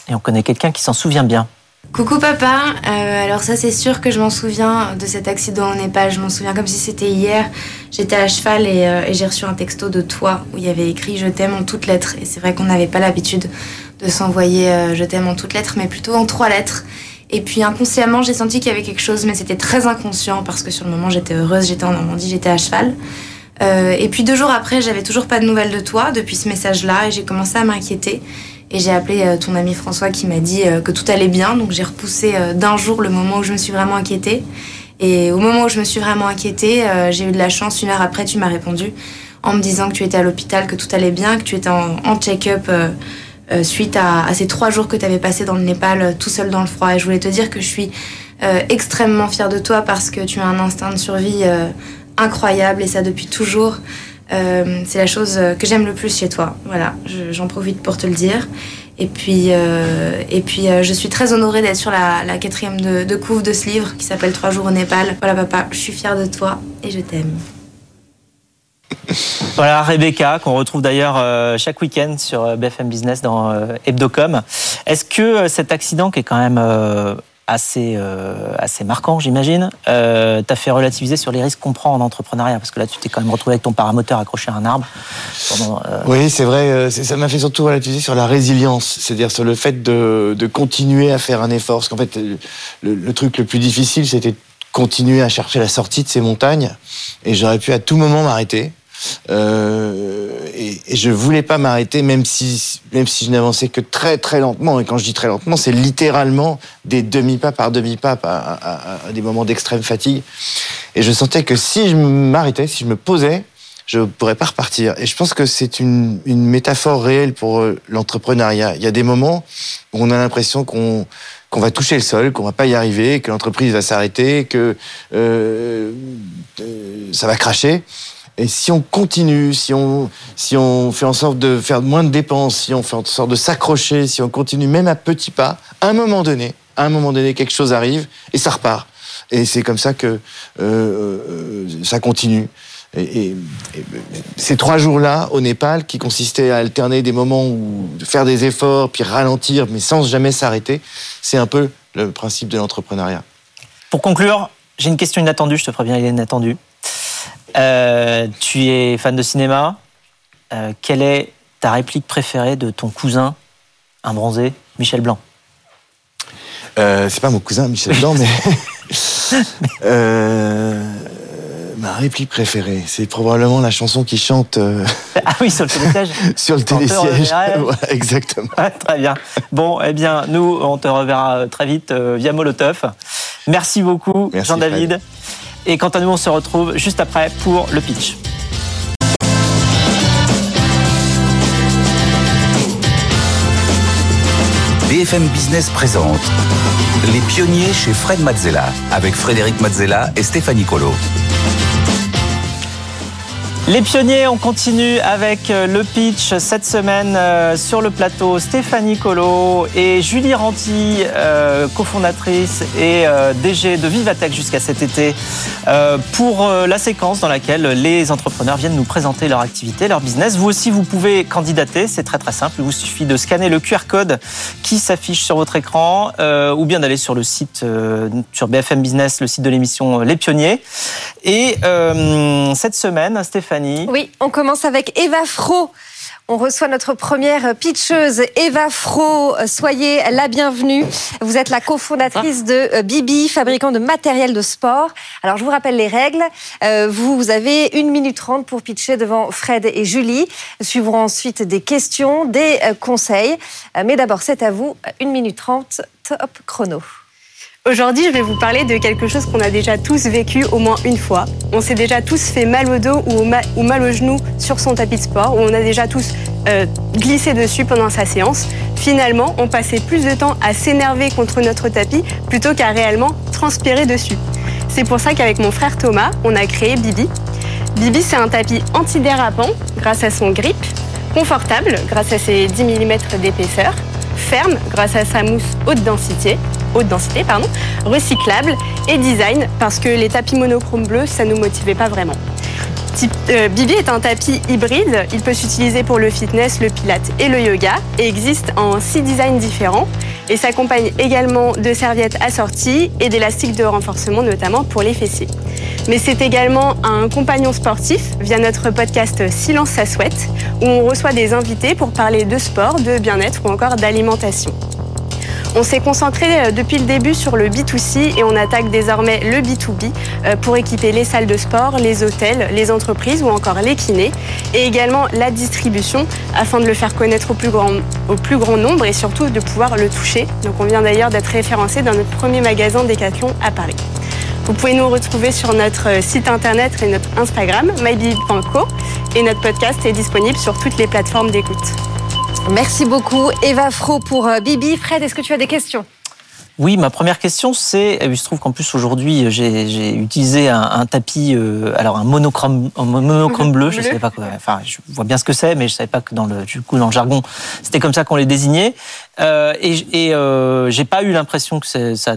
Et on connaît quelqu'un qui s'en souvient bien. Coucou papa, Euh, alors ça c'est sûr que je m'en souviens de cet accident au Népal, je m'en souviens comme si c'était hier. J'étais à cheval et, euh, j'ai reçu un texto de toi où il y avait écrit je t'aime en toutes lettres. Et c'est vrai qu'on n'avait pas l'habitude de s'envoyer euh, je t'aime en toutes lettres, mais plutôt en trois lettres. Et puis inconsciemment j'ai senti qu'il y avait quelque chose, mais c'était très inconscient parce que sur le moment j'étais heureuse, j'étais en Normandie, j'étais à cheval. Et puis deux jours après, j'avais toujours pas de nouvelles de toi depuis ce message-là et j'ai commencé à m'inquiéter. Et j'ai appelé euh, ton ami François qui m'a dit euh, que tout allait bien. Donc j'ai repoussé euh, d'un jour le moment où je me suis vraiment inquiétée. Et au moment où je me suis vraiment inquiétée, j'ai eu de la chance. Une heure après, tu m'as répondu en me disant que tu étais à l'hôpital, que tout allait bien, que tu étais en, check-up suite à, ces trois jours que tu avais passé dans le Népal tout seul dans le froid. Et je voulais te dire que je suis extrêmement fière de toi parce que tu as un instinct de survie incroyable et ça depuis toujours. Euh, c'est la chose euh, que j'aime le plus chez toi. Voilà, je- j'en profite pour te le dire. Et puis, euh, et puis je suis très honorée d'être sur la, quatrième de, de couve de ce livre qui s'appelle Trois jours au Népal. Voilà, papa, je suis fière de toi et je t'aime. Voilà Rebecca, qu'on retrouve d'ailleurs chaque week-end sur BFM Business dans Hebdocom. Est-ce que cet accident, qui est quand même assez, euh, assez marquant, j'imagine, euh, t'a fait relativiser sur les risques qu'on prend en entrepreneuriat Parce que là, tu t'es quand même retrouvé avec ton paramoteur accroché à un arbre. Euh, Oui, c'est vrai. euh, Ça m'a fait surtout relativiser sur la résilience, c'est-à-dire sur le fait de, de continuer à faire un effort. Parce qu'en fait, le, le truc le plus difficile, c'était continuer à chercher la sortie de ces montagnes. Et j'aurais pu à tout moment m'arrêter. Euh, et, et je voulais pas m'arrêter, même si, même si je n'avançais que très très lentement. Et quand je dis très lentement, c'est littéralement des demi-pas par demi-pas, à, des moments d'extrême fatigue. Et je sentais que si je m'arrêtais, si je me posais, je pourrais pas repartir. Et je pense que c'est une, métaphore réelle pour euh, l'entrepreneuriat. Il y a des moments où on a l'impression qu'on va toucher le sol, qu'on va pas y arriver, que l'entreprise va s'arrêter, que euh, ça va cracher. Et si on continue, si on, si on fait en sorte de faire moins de dépenses, si on fait en sorte de s'accrocher, si on continue même à petits pas, à un moment donné, à un moment donné, quelque chose arrive et ça repart. Et c'est comme ça que euh, euh, ça continue. Et, ces trois jours-là au Népal, qui consistaient à alterner des moments où faire des efforts, puis ralentir, mais sans jamais s'arrêter, c'est un peu le principe de l'entrepreneuriat. Pour conclure, j'ai une question inattendue, je te préviens, elle est inattendue. Euh, tu es fan de cinéma. Euh, quelle est ta réplique préférée de ton cousin, un bronzé, Michel Blanc? Euh, c'est pas mon cousin Michel Blanc, mais euh, ma réplique préférée, c'est probablement la chanson qui chante Ah oui, sur le télésiège sur le télésiège. Voilà, exactement. Ah, Très bien. Bon, eh bien, nous, on te reverra très vite via Molotov. Merci beaucoup, Merci, Jean-David. Et quant à nous, on se retrouve juste après pour le pitch. BFM Business présente Les pionniers chez Fred Mazzella avec Frédéric Mazzella et Stéphanie Colo. Les pionniers, on continue avec euh, le pitch cette semaine euh, sur le plateau. Stéphanie Colo et Julie Ranti, euh, cofondatrice et DG de Vivatech jusqu'à cet été, pour la séquence dans laquelle les entrepreneurs viennent nous présenter leur activité, leur business. Vous aussi, vous pouvez candidater, c'est très très simple. Il vous suffit de scanner le QR code qui s'affiche sur votre écran ou bien d'aller sur le site, sur BFM Business, le site de l'émission Les Pionniers. Et cette semaine, Stéphanie, oui, on commence avec Eva Fro. On reçoit notre première pitcheuse, Eva Fro. Soyez la bienvenue. Vous êtes la cofondatrice de euh, Bibi, fabricant de matériel de sport. Alors, je vous rappelle les règles. Euh, vous avez une minute trente pour pitcher devant Fred et Julie. Suivront ensuite des questions, des euh, conseils. Mais d'abord, c'est à vous. Une minute trente, top chrono. Aujourd'hui, je vais vous parler de quelque chose qu'on a déjà tous vécu au moins une fois. On s'est déjà tous fait mal au dos ou, mal au genou sur son tapis de sport, ou on a déjà tous euh, glissé dessus pendant sa séance. Finalement, on passait plus de temps à s'énerver contre notre tapis plutôt qu'à réellement transpirer dessus. C'est pour ça qu'avec mon frère Thomas, on a créé Bibi. Bibi, c'est un tapis antidérapant grâce à son grip, confortable grâce à ses 10 mm d'épaisseur, ferme grâce à sa mousse haute densité haute densité, pardon, recyclable et design parce que les tapis monochromes bleus, ça ne nous motivait pas vraiment. Euh, Bibi est un tapis hybride. Il peut s'utiliser pour le fitness, le pilate et le yoga et existe en six designs différents et s'accompagne également de serviettes assorties et d'élastiques de renforcement, notamment pour les fessiers. Mais c'est également un compagnon sportif via notre podcast Silence ça souhaite, où on reçoit des invités pour parler de sport, de bien-être ou encore d'alimentation. On s'est concentré euh, depuis le début sur le B2C et on attaque désormais le B2B euh, pour équiper les salles de sport, les hôtels, les entreprises ou encore les kinés et également la distribution afin de le faire connaître au plus grand, au plus grand nombre et surtout de pouvoir le toucher. Donc on vient d'ailleurs d'être référencé dans notre premier magasin Decathlon à Paris. Vous pouvez nous retrouver sur notre euh, site internet et notre Instagram, mybibi.co et notre podcast est disponible sur toutes les plateformes d'écoute. Merci beaucoup Eva Fro pour euh, Bibi. Fred, est-ce que tu as des questions? Oui, ma première question, c'est, il se trouve qu'en plus aujourd'hui, j'ai utilisé un, tapis, euh, alors un monochrome, monochrome bleu, je ne savais pas quoi, enfin, je vois bien ce que c'est, mais je ne savais pas que dans le, du coup, dans le jargon, c'était comme ça qu'on les désignait. Euh, et et euh, j'ai pas eu l'impression que ça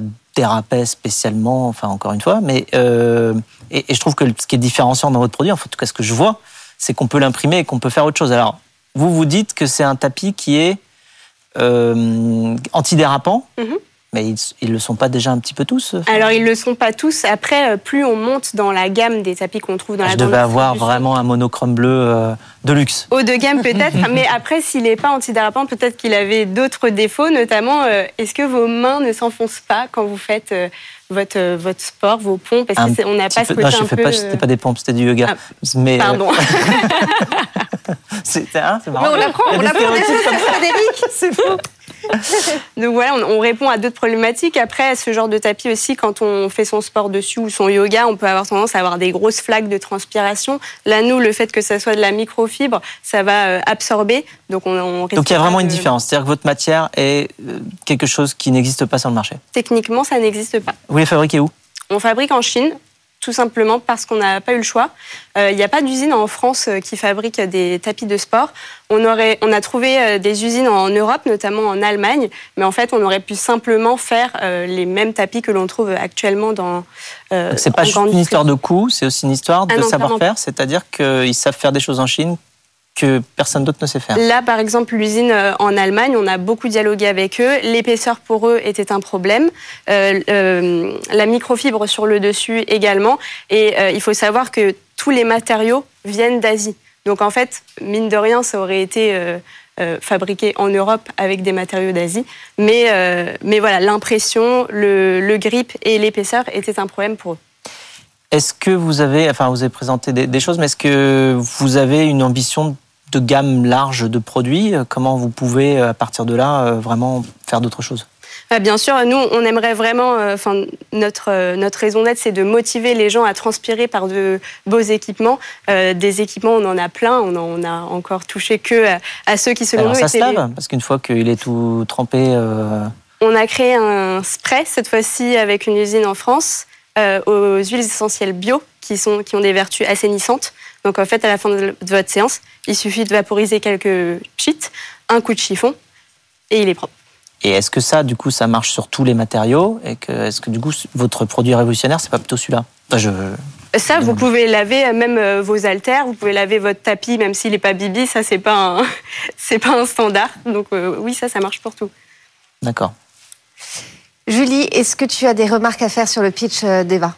spécialement, enfin, encore une fois, mais euh, et, je trouve que ce qui est différenciant dans votre produit, en tout cas, ce que je vois, c'est qu'on peut l'imprimer et qu'on peut faire autre chose. Alors, vous vous dites que c'est un tapis qui est euh, antidérapant. Mhm. Mais ils ne le sont pas déjà un petit peu tous euh, Alors, ils ne le sont pas tous. Après, euh, plus on monte dans la gamme des tapis qu'on trouve dans la Je devais avoir vraiment un monochrome bleu de luxe. Haut de gamme peut-être, mais après, s'il n'est pas antidérapant, peut-être qu'il avait d'autres défauts, notamment, est-ce que vos mains ne s'enfoncent pas quand vous faites votre, votre sport, vos pompes Parce qu'on n'a pas ce côté non, je fais pas, C'était pas des pompes, c'était du yoga. Ah, mais, pardon. c'est hein, marrant. Mais on l'apprend, on l'apprend. Frédéric, c'est fou. Donc voilà, on, répond à d'autres problématiques. Après, ce genre de tapis aussi, quand on fait son sport dessus ou son yoga, on peut avoir tendance à avoir des grosses flaques de transpiration. Là, nous, le fait que ça soit de la microfibre, ça va euh, absorber. Donc on, Donc il y a vraiment une différence. C'est-à-dire que votre matière est euh, quelque chose qui n'existe pas sur le marché. Techniquement, ça n'existe pas. Vous les fabriquez où? On fabrique en Chine tout simplement parce qu'on n'a pas eu le choix. Euh, il n'y a pas d'usine en France euh, qui fabrique des tapis de sport. On, aurait, on a trouvé euh, des usines en Europe, notamment en Allemagne, mais en fait, on aurait pu simplement faire les mêmes tapis que l'on trouve actuellement dans. Euh, c'est pas juste une histoire de coût, c'est aussi une histoire de savoir-faire, c'est-à-dire qu'ils savent faire des choses en Chine que personne d'autre ne sait faire. Là, par exemple, l'usine euh, en Allemagne, on a beaucoup dialogué avec eux. L'épaisseur pour eux était un problème. Euh, euh, la microfibre sur le dessus également. Et il faut savoir que tous les matériaux viennent d'Asie. Donc en fait, mine de rien, ça aurait été fabriqué en Europe avec des matériaux d'Asie. Mais, mais voilà, l'impression, le, le grip et l'épaisseur étaient un problème pour eux. Est-ce que vous avez, enfin, vous avez présenté des, des choses, mais est-ce que vous avez une ambition de gamme large de produits. Euh, comment vous pouvez, euh, à partir de là, euh, vraiment faire d'autres choses? Bah, Bien sûr, nous, on aimerait vraiment, enfin, notre, notre raison d'être, c'est de motiver les gens à transpirer par de beaux équipements. des équipements, on en a plein, on en a encore touché que à, ceux qui, selon Alors, nous, ça se lave, parce qu'une fois qu'il est tout trempé... On a créé un spray, cette fois-ci, avec une usine en France, aux huiles essentielles bio, qui, sont, qui ont des vertus assainissantes. Donc en fait, à la fin de votre séance, il suffit de vaporiser quelques cheats, un coup de chiffon, et il est propre. Et est-ce que ça, du coup, ça marche sur tous les matériaux Et que, est-ce que, du coup, votre produit révolutionnaire, c'est pas plutôt celui-là? Je... Ça, vous pouvez laver même euh, vos haltères, vous pouvez laver votre tapis, même s'il n'est pas bibi, ça, c'est pas, un... c'est pas un standard. Donc euh, oui, ça, ça marche pour tout. D'accord. Julie, est-ce que tu as des remarques à faire sur le pitch euh, d'Eva?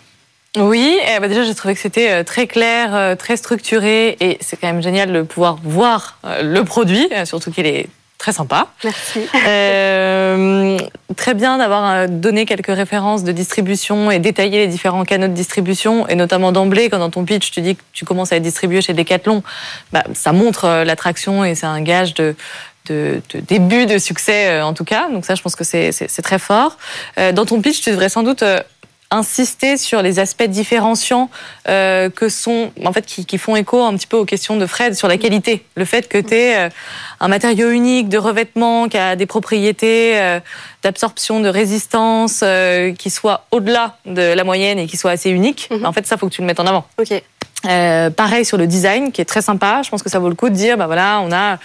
Oui, eh ben, déjà j'ai trouvé que c'était très clair, très structuré et c'est quand même génial de pouvoir voir le produit, surtout qu'il est très sympa. Merci. Euh, très bien d'avoir euh, donné quelques références de distribution et détaillé les différents canaux de distribution, et notamment d'emblée, quand dans ton pitch tu dis que tu commences à être distribué chez Decathlon, bah, ça montre euh, l'attraction et c'est un gage de, de, de, début de succès en tout cas. Donc ça, je pense que c'est très fort. Dans ton pitch, tu devrais sans doute insister sur les aspects différenciants euh, que sont, en fait, qui, qui, font écho un petit peu aux questions de Fred sur la qualité. Le fait que tu es euh, un matériau unique de revêtement qui a des propriétés euh, d'absorption, de résistance, qui soit au-delà de la moyenne et qui soit assez unique. Mhm. En fait, ça, faut que tu le mettes en avant. Ok. Euh, pareil sur le design qui est très sympa. Je pense que ça vaut le coup de dire, bah voilà, on a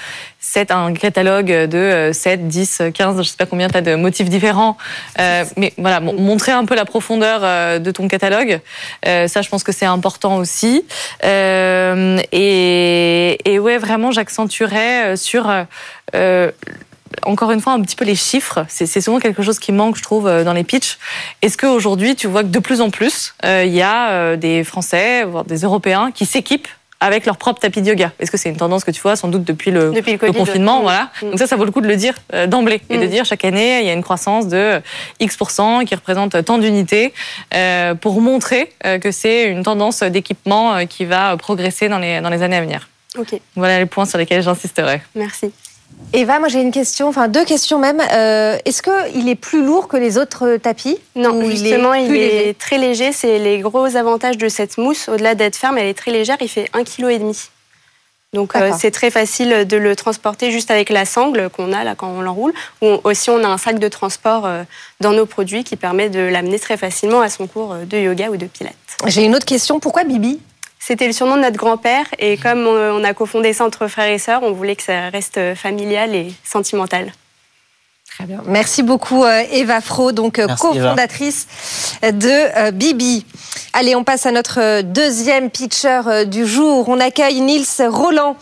un catalogue de 7, 10, 15, je sais pas combien tu as de motifs différents. Euh, mais voilà, montrer un peu la profondeur euh, de ton catalogue. Euh, ça, je pense que c'est important aussi. Euh, et, et ouais, vraiment, j'accentuerais sur encore une fois, un petit peu les chiffres. C'est souvent quelque chose qui manque, je trouve, dans les pitchs. Est-ce qu'aujourd'hui, tu vois que de plus en plus, euh, il y a des Français, voire des Européens, qui s'équipent avec leur propre tapis de yoga Est-ce que c'est une tendance que tu vois sans doute depuis le, confinement Voilà. Mm. Donc ça, ça vaut le coup de le dire d'emblée et de mm. dire chaque année, il y a une croissance de X% qui représente tant d'unités pour montrer que c'est une tendance d'équipement qui va progresser dans les, dans les années à venir. Ok. Voilà les points sur lesquels j'insisterai. Merci. Eva, moi j'ai une question, enfin deux questions même. Euh, est-ce qu'il est plus lourd que les autres tapis Non, justement, il est, très léger. C'est les gros avantages de cette mousse. Au-delà d'être ferme, elle est très légère. Il fait 1,5 kg. Donc euh, c'est très facile de le transporter juste avec la sangle qu'on a là quand on l'enroule. Ou aussi on a un sac de transport euh, dans nos produits qui permet de l'amener très facilement à son cours de yoga ou de pilates. J'ai une autre question. Pourquoi Bibi? C'était le surnom de notre grand-père et comme on a cofondé ça entre frères et sœurs, on voulait que ça reste familial et sentimental. Très bien. Merci beaucoup euh, Eva Fro, donc euh, cofondatrice de euh, Bibi. Allez, on passe à notre deuxième pitcher du jour. On accueille Nils Roland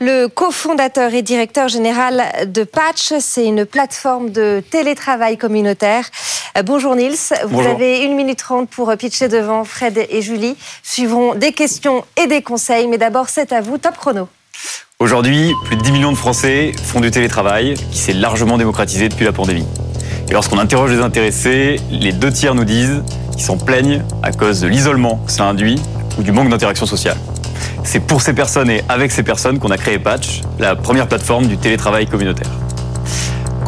le cofondateur et directeur général de Patch. C'est une plateforme de télétravail communautaire. Euh, bonjour Nils, vous avez une minute trente pour pitcher devant Fred et Julie. Suivront des questions et des conseils, mais d'abord c'est à vous, top chrono. Aujourd'hui, plus de 10 millions de Français font du télétravail qui s'est largement démocratisé depuis la pandémie. Et lorsqu'on interroge les intéressés, les deux tiers nous disent qu'ils s'en plaignent à cause de l'isolement que ça induit ou du manque d'interaction sociale. C'est pour ces personnes et avec ces personnes qu'on a créé Patch, la première plateforme du télétravail communautaire.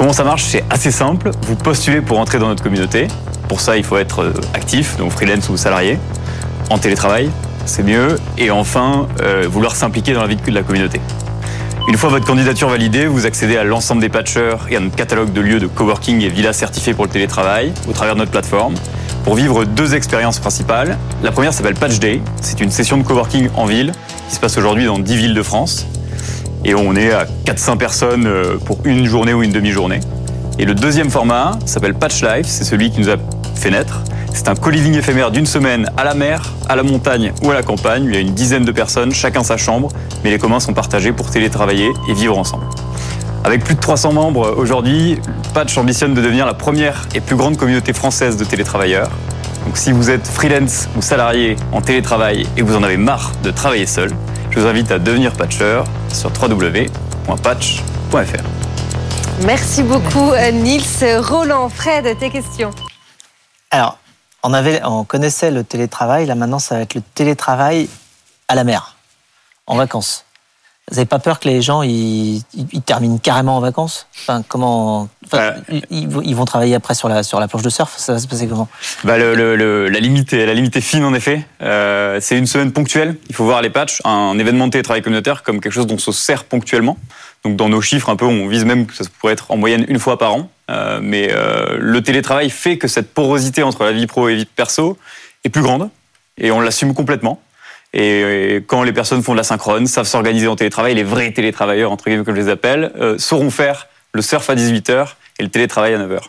Comment ça marche? C'est assez simple. Vous postulez pour entrer dans notre communauté. Pour ça, il faut être euh, actif, donc freelance ou salarié, en télétravail, c'est mieux. Et enfin, euh, vouloir s'impliquer dans la vie de la communauté. Une fois votre candidature validée, vous accédez à l'ensemble des patchers et à notre catalogue de lieux de coworking et villas certifiés pour le télétravail au travers de notre plateforme pour vivre deux expériences principales. La première s'appelle Patch Day. C'est une session de coworking en ville qui se passe aujourd'hui dans 10 villes de France. Et on est à 400 personnes euh, pour une journée ou une demi-journée. Et le deuxième format s'appelle Patch Life. C'est celui qui nous a fait naître. C'est un co-living éphémère d'une semaine à la mer, à la montagne ou à la campagne. Il y a une dizaine de personnes, chacun sa chambre, mais les communs sont partagés pour télétravailler et vivre ensemble. Avec plus de 300 membres aujourd'hui, Patch ambitionne de devenir la première et plus grande communauté française de télétravailleurs. Donc si vous êtes freelance ou salarié en télétravail et que vous en avez marre de travailler seul, je vous invite à devenir patcher sur www.patch.fr. Merci beaucoup euh, Nils. Roland, Fred, tes questions Alors, on, avait, on connaissait le télétravail, là maintenant ça va être le télétravail à la mer, en vacances. Vous n'avez pas peur que les gens ils, terminent carrément en vacances Enfin, comment ils, vont travailler après sur la sur la planche de surf Ça va se passer comment? Bah le, La limite est la limite est fine en effet. Euh, c'est une semaine ponctuelle. Il faut voir les patchs, un événement de télétravail communautaire comme quelque chose dont on se sert ponctuellement. Donc dans nos chiffres un peu, on vise même que ça pourrait être en moyenne une fois par an. Euh, mais euh, le télétravail fait que cette porosité entre la vie pro et la vie perso est plus grande et on l'assume complètement. Et quand les personnes font de la synchrone, savent s'organiser en télétravail, les vrais télétravailleurs, entre guillemets, comme je les appelle, euh, sauront faire le surf à 18h et le télétravail à 9h.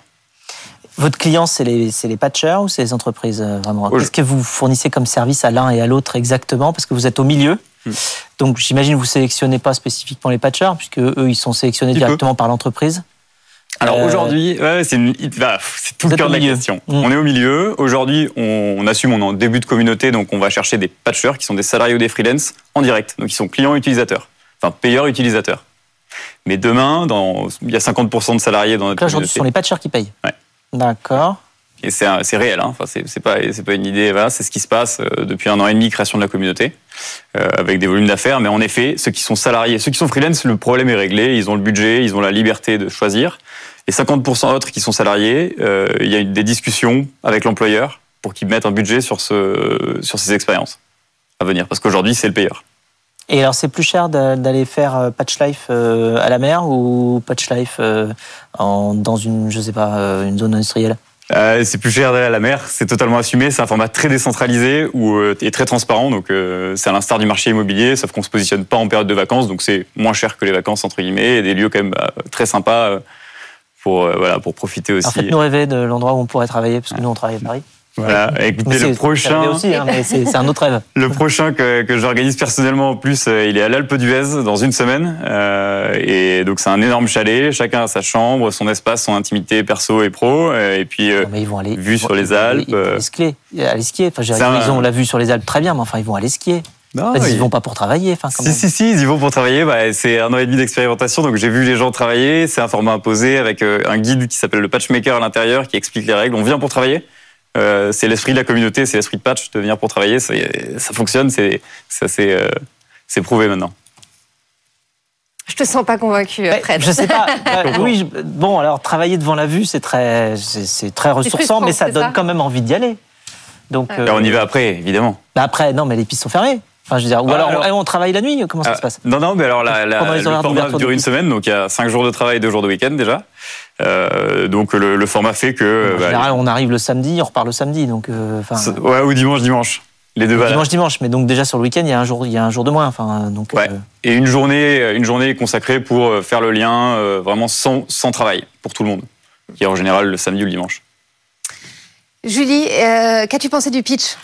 Votre client, c'est les, patchers ou c'est les entreprises euh, vraiment Qu'est-ce que vous fournissez comme service à l'un et à l'autre exactement Parce que vous êtes au milieu. Hmm. Donc j'imagine que vous sélectionnez pas spécifiquement les patchers, puisque eux, ils sont sélectionnés Il directement par l'entreprise. Alors Euh, aujourd'hui, ouais, c'est une- bah, c'est tout le cœur de la milieu. question. Mm. On est au milieu. Aujourd'hui, on, on assume, on est en début de communauté, donc on va chercher des patchers qui sont des salariés ou des freelance en direct. Donc ils sont clients utilisateurs, enfin payeurs utilisateurs. Mais demain, dans, il y a 50% de salariés dans notre là, aujourd'hui, ce sont les patchers qui payent. Ouais. D'accord. Et c'est un- c'est réel, hein. enfin, c'est c'est pas, c'est pas une idée, voilà, c'est ce qui se passe euh, depuis un an et demi, création de la communauté, avec des volumes d'affaires. Mais en effet, ceux qui sont salariés, ceux qui sont freelance, le problème est réglé, ils ont le budget, ils ont la liberté de choisir. Les 50% autres qui sont salariés, euh, il y a des discussions avec l'employeur pour qu'ils mettent un budget sur, ce, sur ces expériences à venir, parce qu'aujourd'hui, c'est le payeur. Et alors, c'est plus cher d'a- d'aller faire euh, Patch Life euh, à la mer ou Patch Life euh, dans une, je sais pas, euh, une zone industrielle? Euh, c'est plus cher d'aller à la mer, c'est totalement assumé, c'est un format très décentralisé euh, et très transparent, donc euh, c'est à l'instar du marché immobilier, sauf qu'on se positionne pas en période de vacances, donc c'est moins cher que les vacances entre guillemets, et des lieux quand même euh, très sympas pour voilà pour profiter aussi. Alors, faites-nous rêver de l'endroit où on pourrait travailler, parce que nous, on travaille à Paris. Voilà, écoutez le prochain. aussi, hein, mais c'est c'est un autre rêve. Le prochain que, que j'organise personnellement en plus, euh, il est à l'Alpe d'Huez dans une semaine. Euh, et donc c'est un énorme chalet, chacun a sa chambre, son espace, son intimité perso et pro. euh, et puis Non, mais ils vont aller. vue ils vont- sur les Alpes. Ils vont aller skier. Aller skier. Enfin, dire, un- ils ont la vue sur les Alpes très bien, mais enfin, ils vont aller skier. non, ils il- vont pas pour travailler. Enfin, Si, si, si, ils y vont pour travailler. Bah, c'est un an et demi d'expérimentation, donc j'ai vu les gens travailler. C'est un format imposé avec un guide qui s'appelle le Patchmaker à l'intérieur qui explique les règles. On vient pour travailler. Euh, c'est l'esprit de la communauté, c'est l'esprit de Patch de venir pour travailler. Ça, ça fonctionne, c'est ça, c'est euh, c'est prouvé maintenant. Je te sens pas convaincu, Fred. je sais pas. Euh, oui, je- bon, alors travailler devant la vue, c'est très, c'est c'est très ressourçant, mais ça donne ça quand même envie d'y aller. Donc Ouais. euh, on y va après, évidemment. bah après, non, mais les pistes sont fermées. Enfin, je veux dire, ou Ah, alors, alors- on, travaille la nuit. Comment ça Ah, se passe? Non, non, mais alors la, la- le format dure une semaine, donc il y a 5 jours de travail et 2 jours de week-end déjà. Euh, donc le, le format fait que... En bah, général, on arrive le samedi, on repart le samedi, donc euh, ouais, ou dimanche, dimanche. Les deux. Dimanche, dimanche, mais donc déjà sur le week-end, il y a un jour, il y a un jour de moins. Enfin, donc. Ouais. euh, Et une journée, une journée consacrée pour faire le lien vraiment sans, sans travail pour tout le monde, qui est en général le samedi ou le dimanche. Julie, euh, qu'as-tu pensé du pitch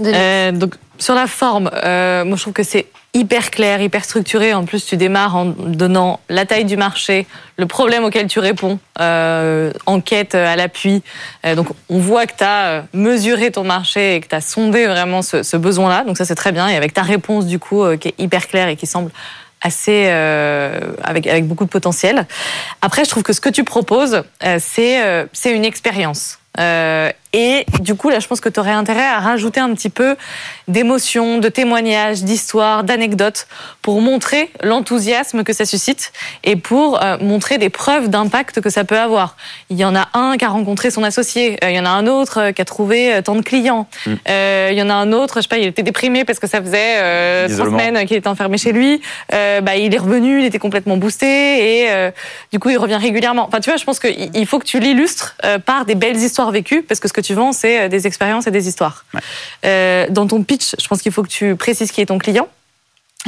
Euh, donc sur la forme, euh, moi je trouve que c'est hyper clair, hyper structuré. En plus, tu démarres en donnant la taille du marché, le problème auquel tu réponds, enquête à l'appui. Donc on voit que tu as mesuré ton marché et que tu as sondé vraiment ce, besoin-là. Donc ça c'est très bien. Et avec ta réponse du coup qui est hyper claire et qui semble assez avec avec beaucoup de potentiel. Après, je trouve que ce que tu proposes, c'est c'est une expérience. Et du coup, là, je pense que tu aurais intérêt à rajouter un petit peu d'émotions, de témoignages, d'histoires, d'anecdotes pour montrer l'enthousiasme que ça suscite et pour euh, montrer des preuves d'impact que ça peut avoir. Il y en a un qui a rencontré son associé, euh, il y en a un autre euh, qui a trouvé tant de clients, Mm. Euh, il y en a un autre, je sais pas, il était déprimé parce que ça faisait trois semaines qu'il était enfermé chez lui. Bah, il est revenu, il était complètement boosté et du coup, il revient régulièrement. Enfin, tu vois, je pense qu'il il faut que tu l'illustres par des belles histoires vécues, parce que ce que tu vends, c'est euh, des expériences et des histoires. Ouais. Euh, dans ton pitch, je pense qu'il faut que tu précises qui est ton client.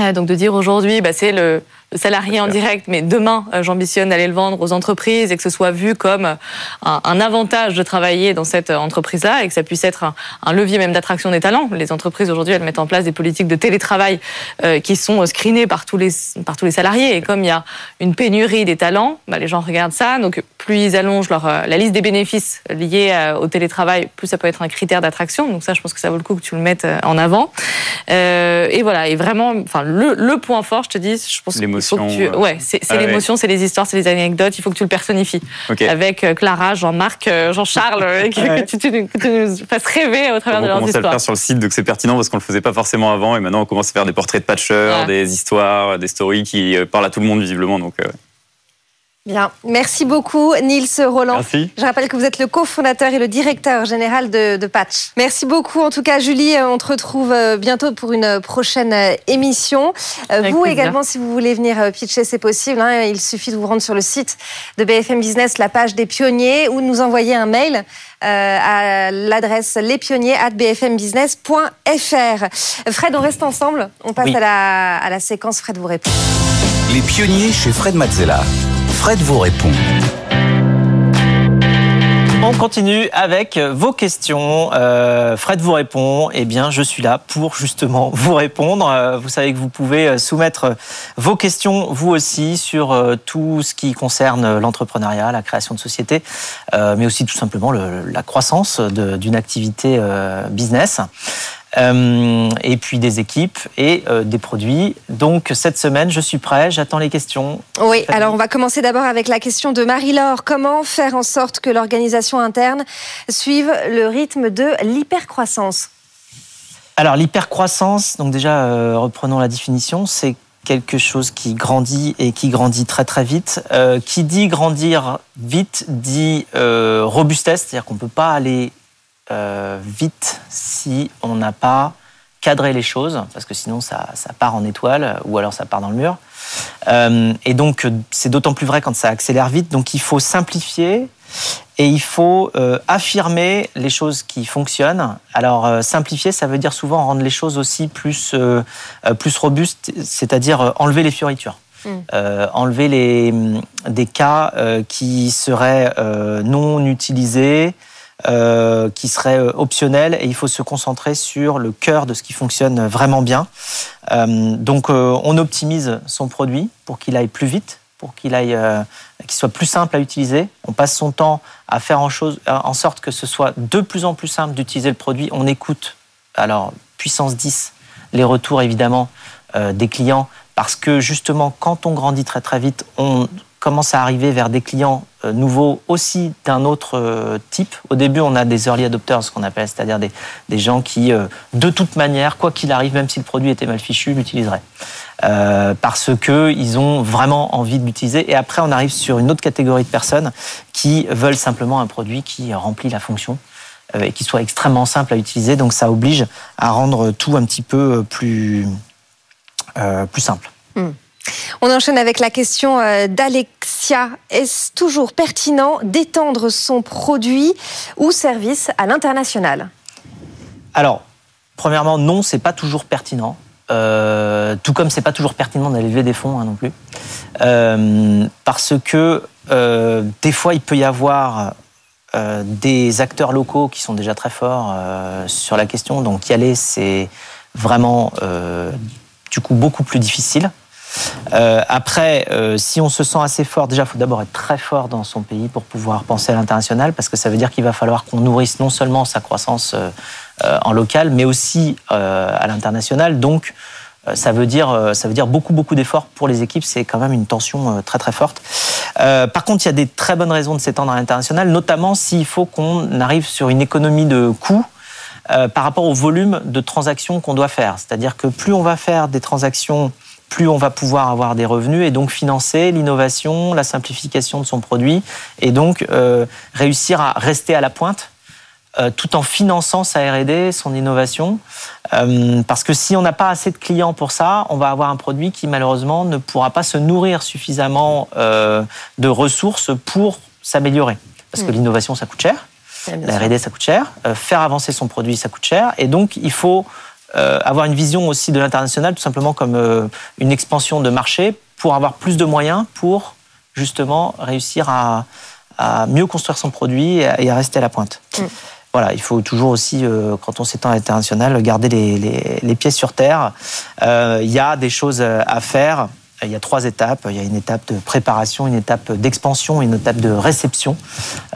Euh, donc de dire aujourd'hui, bah, c'est le salarié en direct, mais demain, euh, j'ambitionne d'aller le vendre aux entreprises et que ce soit vu comme euh, un, un avantage de travailler dans cette euh, entreprise-là et que ça puisse être un, un levier même d'attraction des talents. Les entreprises aujourd'hui, elles mettent en place des politiques de télétravail euh, qui sont screenées par tous les par tous les salariés. Et comme il y a une pénurie des talents, bah, les gens regardent ça. Donc plus ils allongent leur, euh, la liste des bénéfices liés euh, au télétravail, plus ça peut être un critère d'attraction. Donc ça, je pense que ça vaut le coup que tu le mettes en avant. Euh, et voilà. Et vraiment, enfin le, le point fort, je te dis, je pense que L'émotion, euh, ouais, c'est ah ouais. l'émotion, c'est les histoires, c'est les anecdotes. Il faut que tu le personnifies Ok. avec euh, Clara, Jean-Marc, euh, Jean-Charles, que, Ouais. que tu, tu nous- tu fasses rêver au travers on de leurs commence à le histoires. faire sur le site, donc c'est pertinent parce qu'on le faisait pas forcément avant, et maintenant on commence à faire des portraits de patchers, Ouais. des histoires, des stories qui parlent à tout le monde visiblement. Donc, euh, Bien, merci beaucoup Nils Roland. Merci. Je rappelle que vous êtes le cofondateur et le directeur général de, de, Patch. Merci beaucoup en tout cas Julie, on te retrouve euh, bientôt pour une prochaine euh, émission. Avec vous plaisir. également si vous voulez venir euh, pitcher c'est possible, hein. il suffit de vous rendre sur le site de BFM Business, la page des pionniers ou de nous envoyer un mail à l'adresse lespionniers@bfmbusiness.fr. Fred, on reste ensemble, on passe oui. à, la, à la séquence Fred vous répond. Les pionniers chez Fred Mazzella. Fred vous répond. On continue avec vos questions. Euh, Fred vous répond. Eh bien, je suis là pour justement vous répondre. Euh, vous savez que vous pouvez soumettre vos questions, vous aussi, sur euh, tout ce qui concerne l'entrepreneuriat, la création de société, euh, mais aussi tout simplement le, la croissance d'une activité euh, business. Euh, et puis des équipes et euh, des produits. Donc cette semaine, je suis prêt, j'attends les questions. Oui, alors on va commencer d'abord avec la question de Marie-Laure. Comment faire en sorte que l'organisation interne suive le rythme de l'hypercroissance? Alors l'hypercroissance, donc déjà euh, reprenons la définition, c'est quelque chose qui grandit et qui grandit très très vite. Euh, qui dit grandir vite dit euh, robustesse, c'est-à-dire qu'on ne peut pas aller euh, vite si on n'a pas cadré les choses, parce que sinon ça, ça, part en étoile ou alors ça part dans le mur. Euh, et donc c'est d'autant plus vrai quand ça accélère vite. Donc il faut simplifier et il faut euh, affirmer les choses qui fonctionnent. Alors euh, simplifier, ça veut dire souvent rendre les choses aussi plus, euh, plus robustes, c'est-à-dire enlever les fioritures. Euh, enlever les, des cas euh, qui seraient euh, non utilisés, euh, qui seraient optionnels, et il faut se concentrer sur le cœur de ce qui fonctionne vraiment bien. Euh, donc on optimise son produit pour qu'il aille plus vite, pour qu'il aille, qu'il soit plus simple à utiliser. On passe son temps à faire en, chose, en sorte que ce soit de plus en plus simple d'utiliser le produit. On écoute, alors puissance 10, les retours évidemment des clients parce que justement, quand on grandit très très vite, on commence à arriver vers des clients nouveaux aussi d'un autre type. Au début, on a des early adopters, ce qu'on appelle, c'est-à-dire des, des, gens qui, de toute manière, quoi qu'il arrive, même si le produit était mal fichu, l'utiliseraient. Euh, parce qu'ils ont vraiment envie de l'utiliser. Et après, on arrive sur une autre catégorie de personnes qui veulent simplement un produit qui remplit la fonction et qui soit extrêmement simple à utiliser. Donc ça oblige à rendre tout un petit peu plus euh, plus simple. Mmh. On enchaîne avec la question euh, d'Alexia. Est-ce toujours pertinent d'étendre son produit ou service à l'international? Alors, premièrement, non, c'est pas toujours pertinent. Euh, tout comme c'est pas toujours pertinent d'aller lever des fonds hein, non plus, euh, parce que des fois il peut y avoir des acteurs locaux qui sont déjà très forts sur la question, donc y aller c'est vraiment du coup beaucoup plus difficile. Euh, après, euh, si on se sent assez fort, déjà, il faut d'abord être très fort dans son pays pour pouvoir penser à l'international, parce que ça veut dire qu'il va falloir qu'on nourrisse non seulement sa croissance euh, en local, mais aussi à l'international. Donc, ça veut dire, ça veut dire beaucoup, beaucoup d'efforts pour les équipes. C'est quand même une tension très, très forte. par contre, il y a des très bonnes raisons de s'étendre à l'international, notamment s'il faut qu'on arrive sur une économie de coûts par rapport au volume de transactions qu'on doit faire. C'est-à-dire que plus on va faire des transactions, plus on va pouvoir avoir des revenus et donc financer l'innovation, la simplification de son produit et donc euh, réussir à rester à la pointe euh, tout en finançant sa R&D, son innovation. Euh, parce que si on n'a pas assez de clients pour ça, on va avoir un produit qui malheureusement ne pourra pas se nourrir suffisamment de ressources pour s'améliorer. Parce que Mm. l'innovation, ça coûte cher. La. R&D, ça coûte cher. Faire avancer son produit, ça coûte cher. Et donc, il faut euh, avoir une vision aussi de l'international, tout simplement comme euh, une expansion de marché pour avoir plus de moyens pour justement réussir à, à mieux construire son produit et à, et à rester à la pointe. Mm. Voilà, il faut toujours aussi, euh, quand on s'étend à l'international, garder les, les- les pieds sur terre. Il y a des choses à faire. Il y a trois étapes. Il y a une étape de préparation, une étape d'expansion, une étape de réception.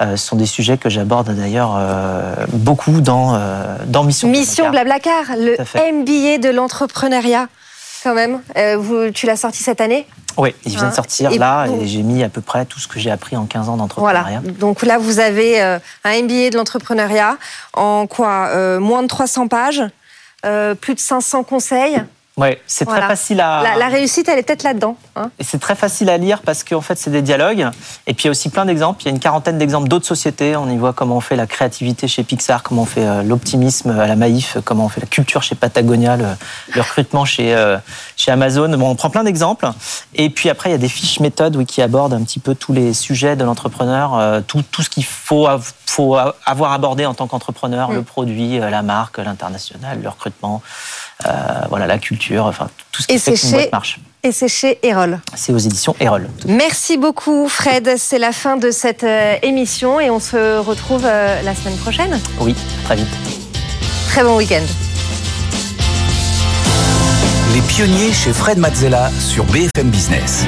Euh, ce sont des sujets que j'aborde d'ailleurs euh, beaucoup dans, euh, dans Mission. Mission Blablacar. Blablacar, le. MBA de l'entrepreneuriat, quand même. Euh, vous- tu l'as sorti cette année? Oui, il vient Hein. de sortir Et là vous- et j'ai mis à peu près tout ce que j'ai appris en 15 ans Voilà. d'entrepreneuriat. Donc là, vous avez un MBA de l'entrepreneuriat en quoi Moins de 300 pages, plus de 500 conseils. Ouais, c'est Voilà. très facile à. La, la réussite, elle est peut-être là-dedans. hein. Et c'est très facile à lire parce qu'en fait, c'est des dialogues. Et puis, il y a aussi plein d'exemples. Il y a une quarantaine d'exemples d'autres sociétés. On y voit comment on fait la créativité chez Pixar, comment on fait euh, l'optimisme à la Maïf, comment on fait la culture chez Patagonia, le, le recrutement chez, euh, chez Amazon. Bon, on prend plein d'exemples. Et puis après, il y a des fiches méthodes oui, qui abordent un petit peu tous les sujets de l'entrepreneur, euh, tout, tout ce qu'il faut, faut avoir abordé en tant qu'entrepreneur, Mm. le produit, la marque, l'international, le recrutement, euh, voilà, la culture, enfin, tout ce qui Et fait qu'une boîte marche. Et c'est chez Erol. C'est aux éditions Erol. Merci beaucoup, Fred. C'est la fin de cette euh, émission et on se retrouve euh, la semaine prochaine. Oui, très vite. Très bon week-end. Les pionniers chez Fred Mazzella sur BFM Business.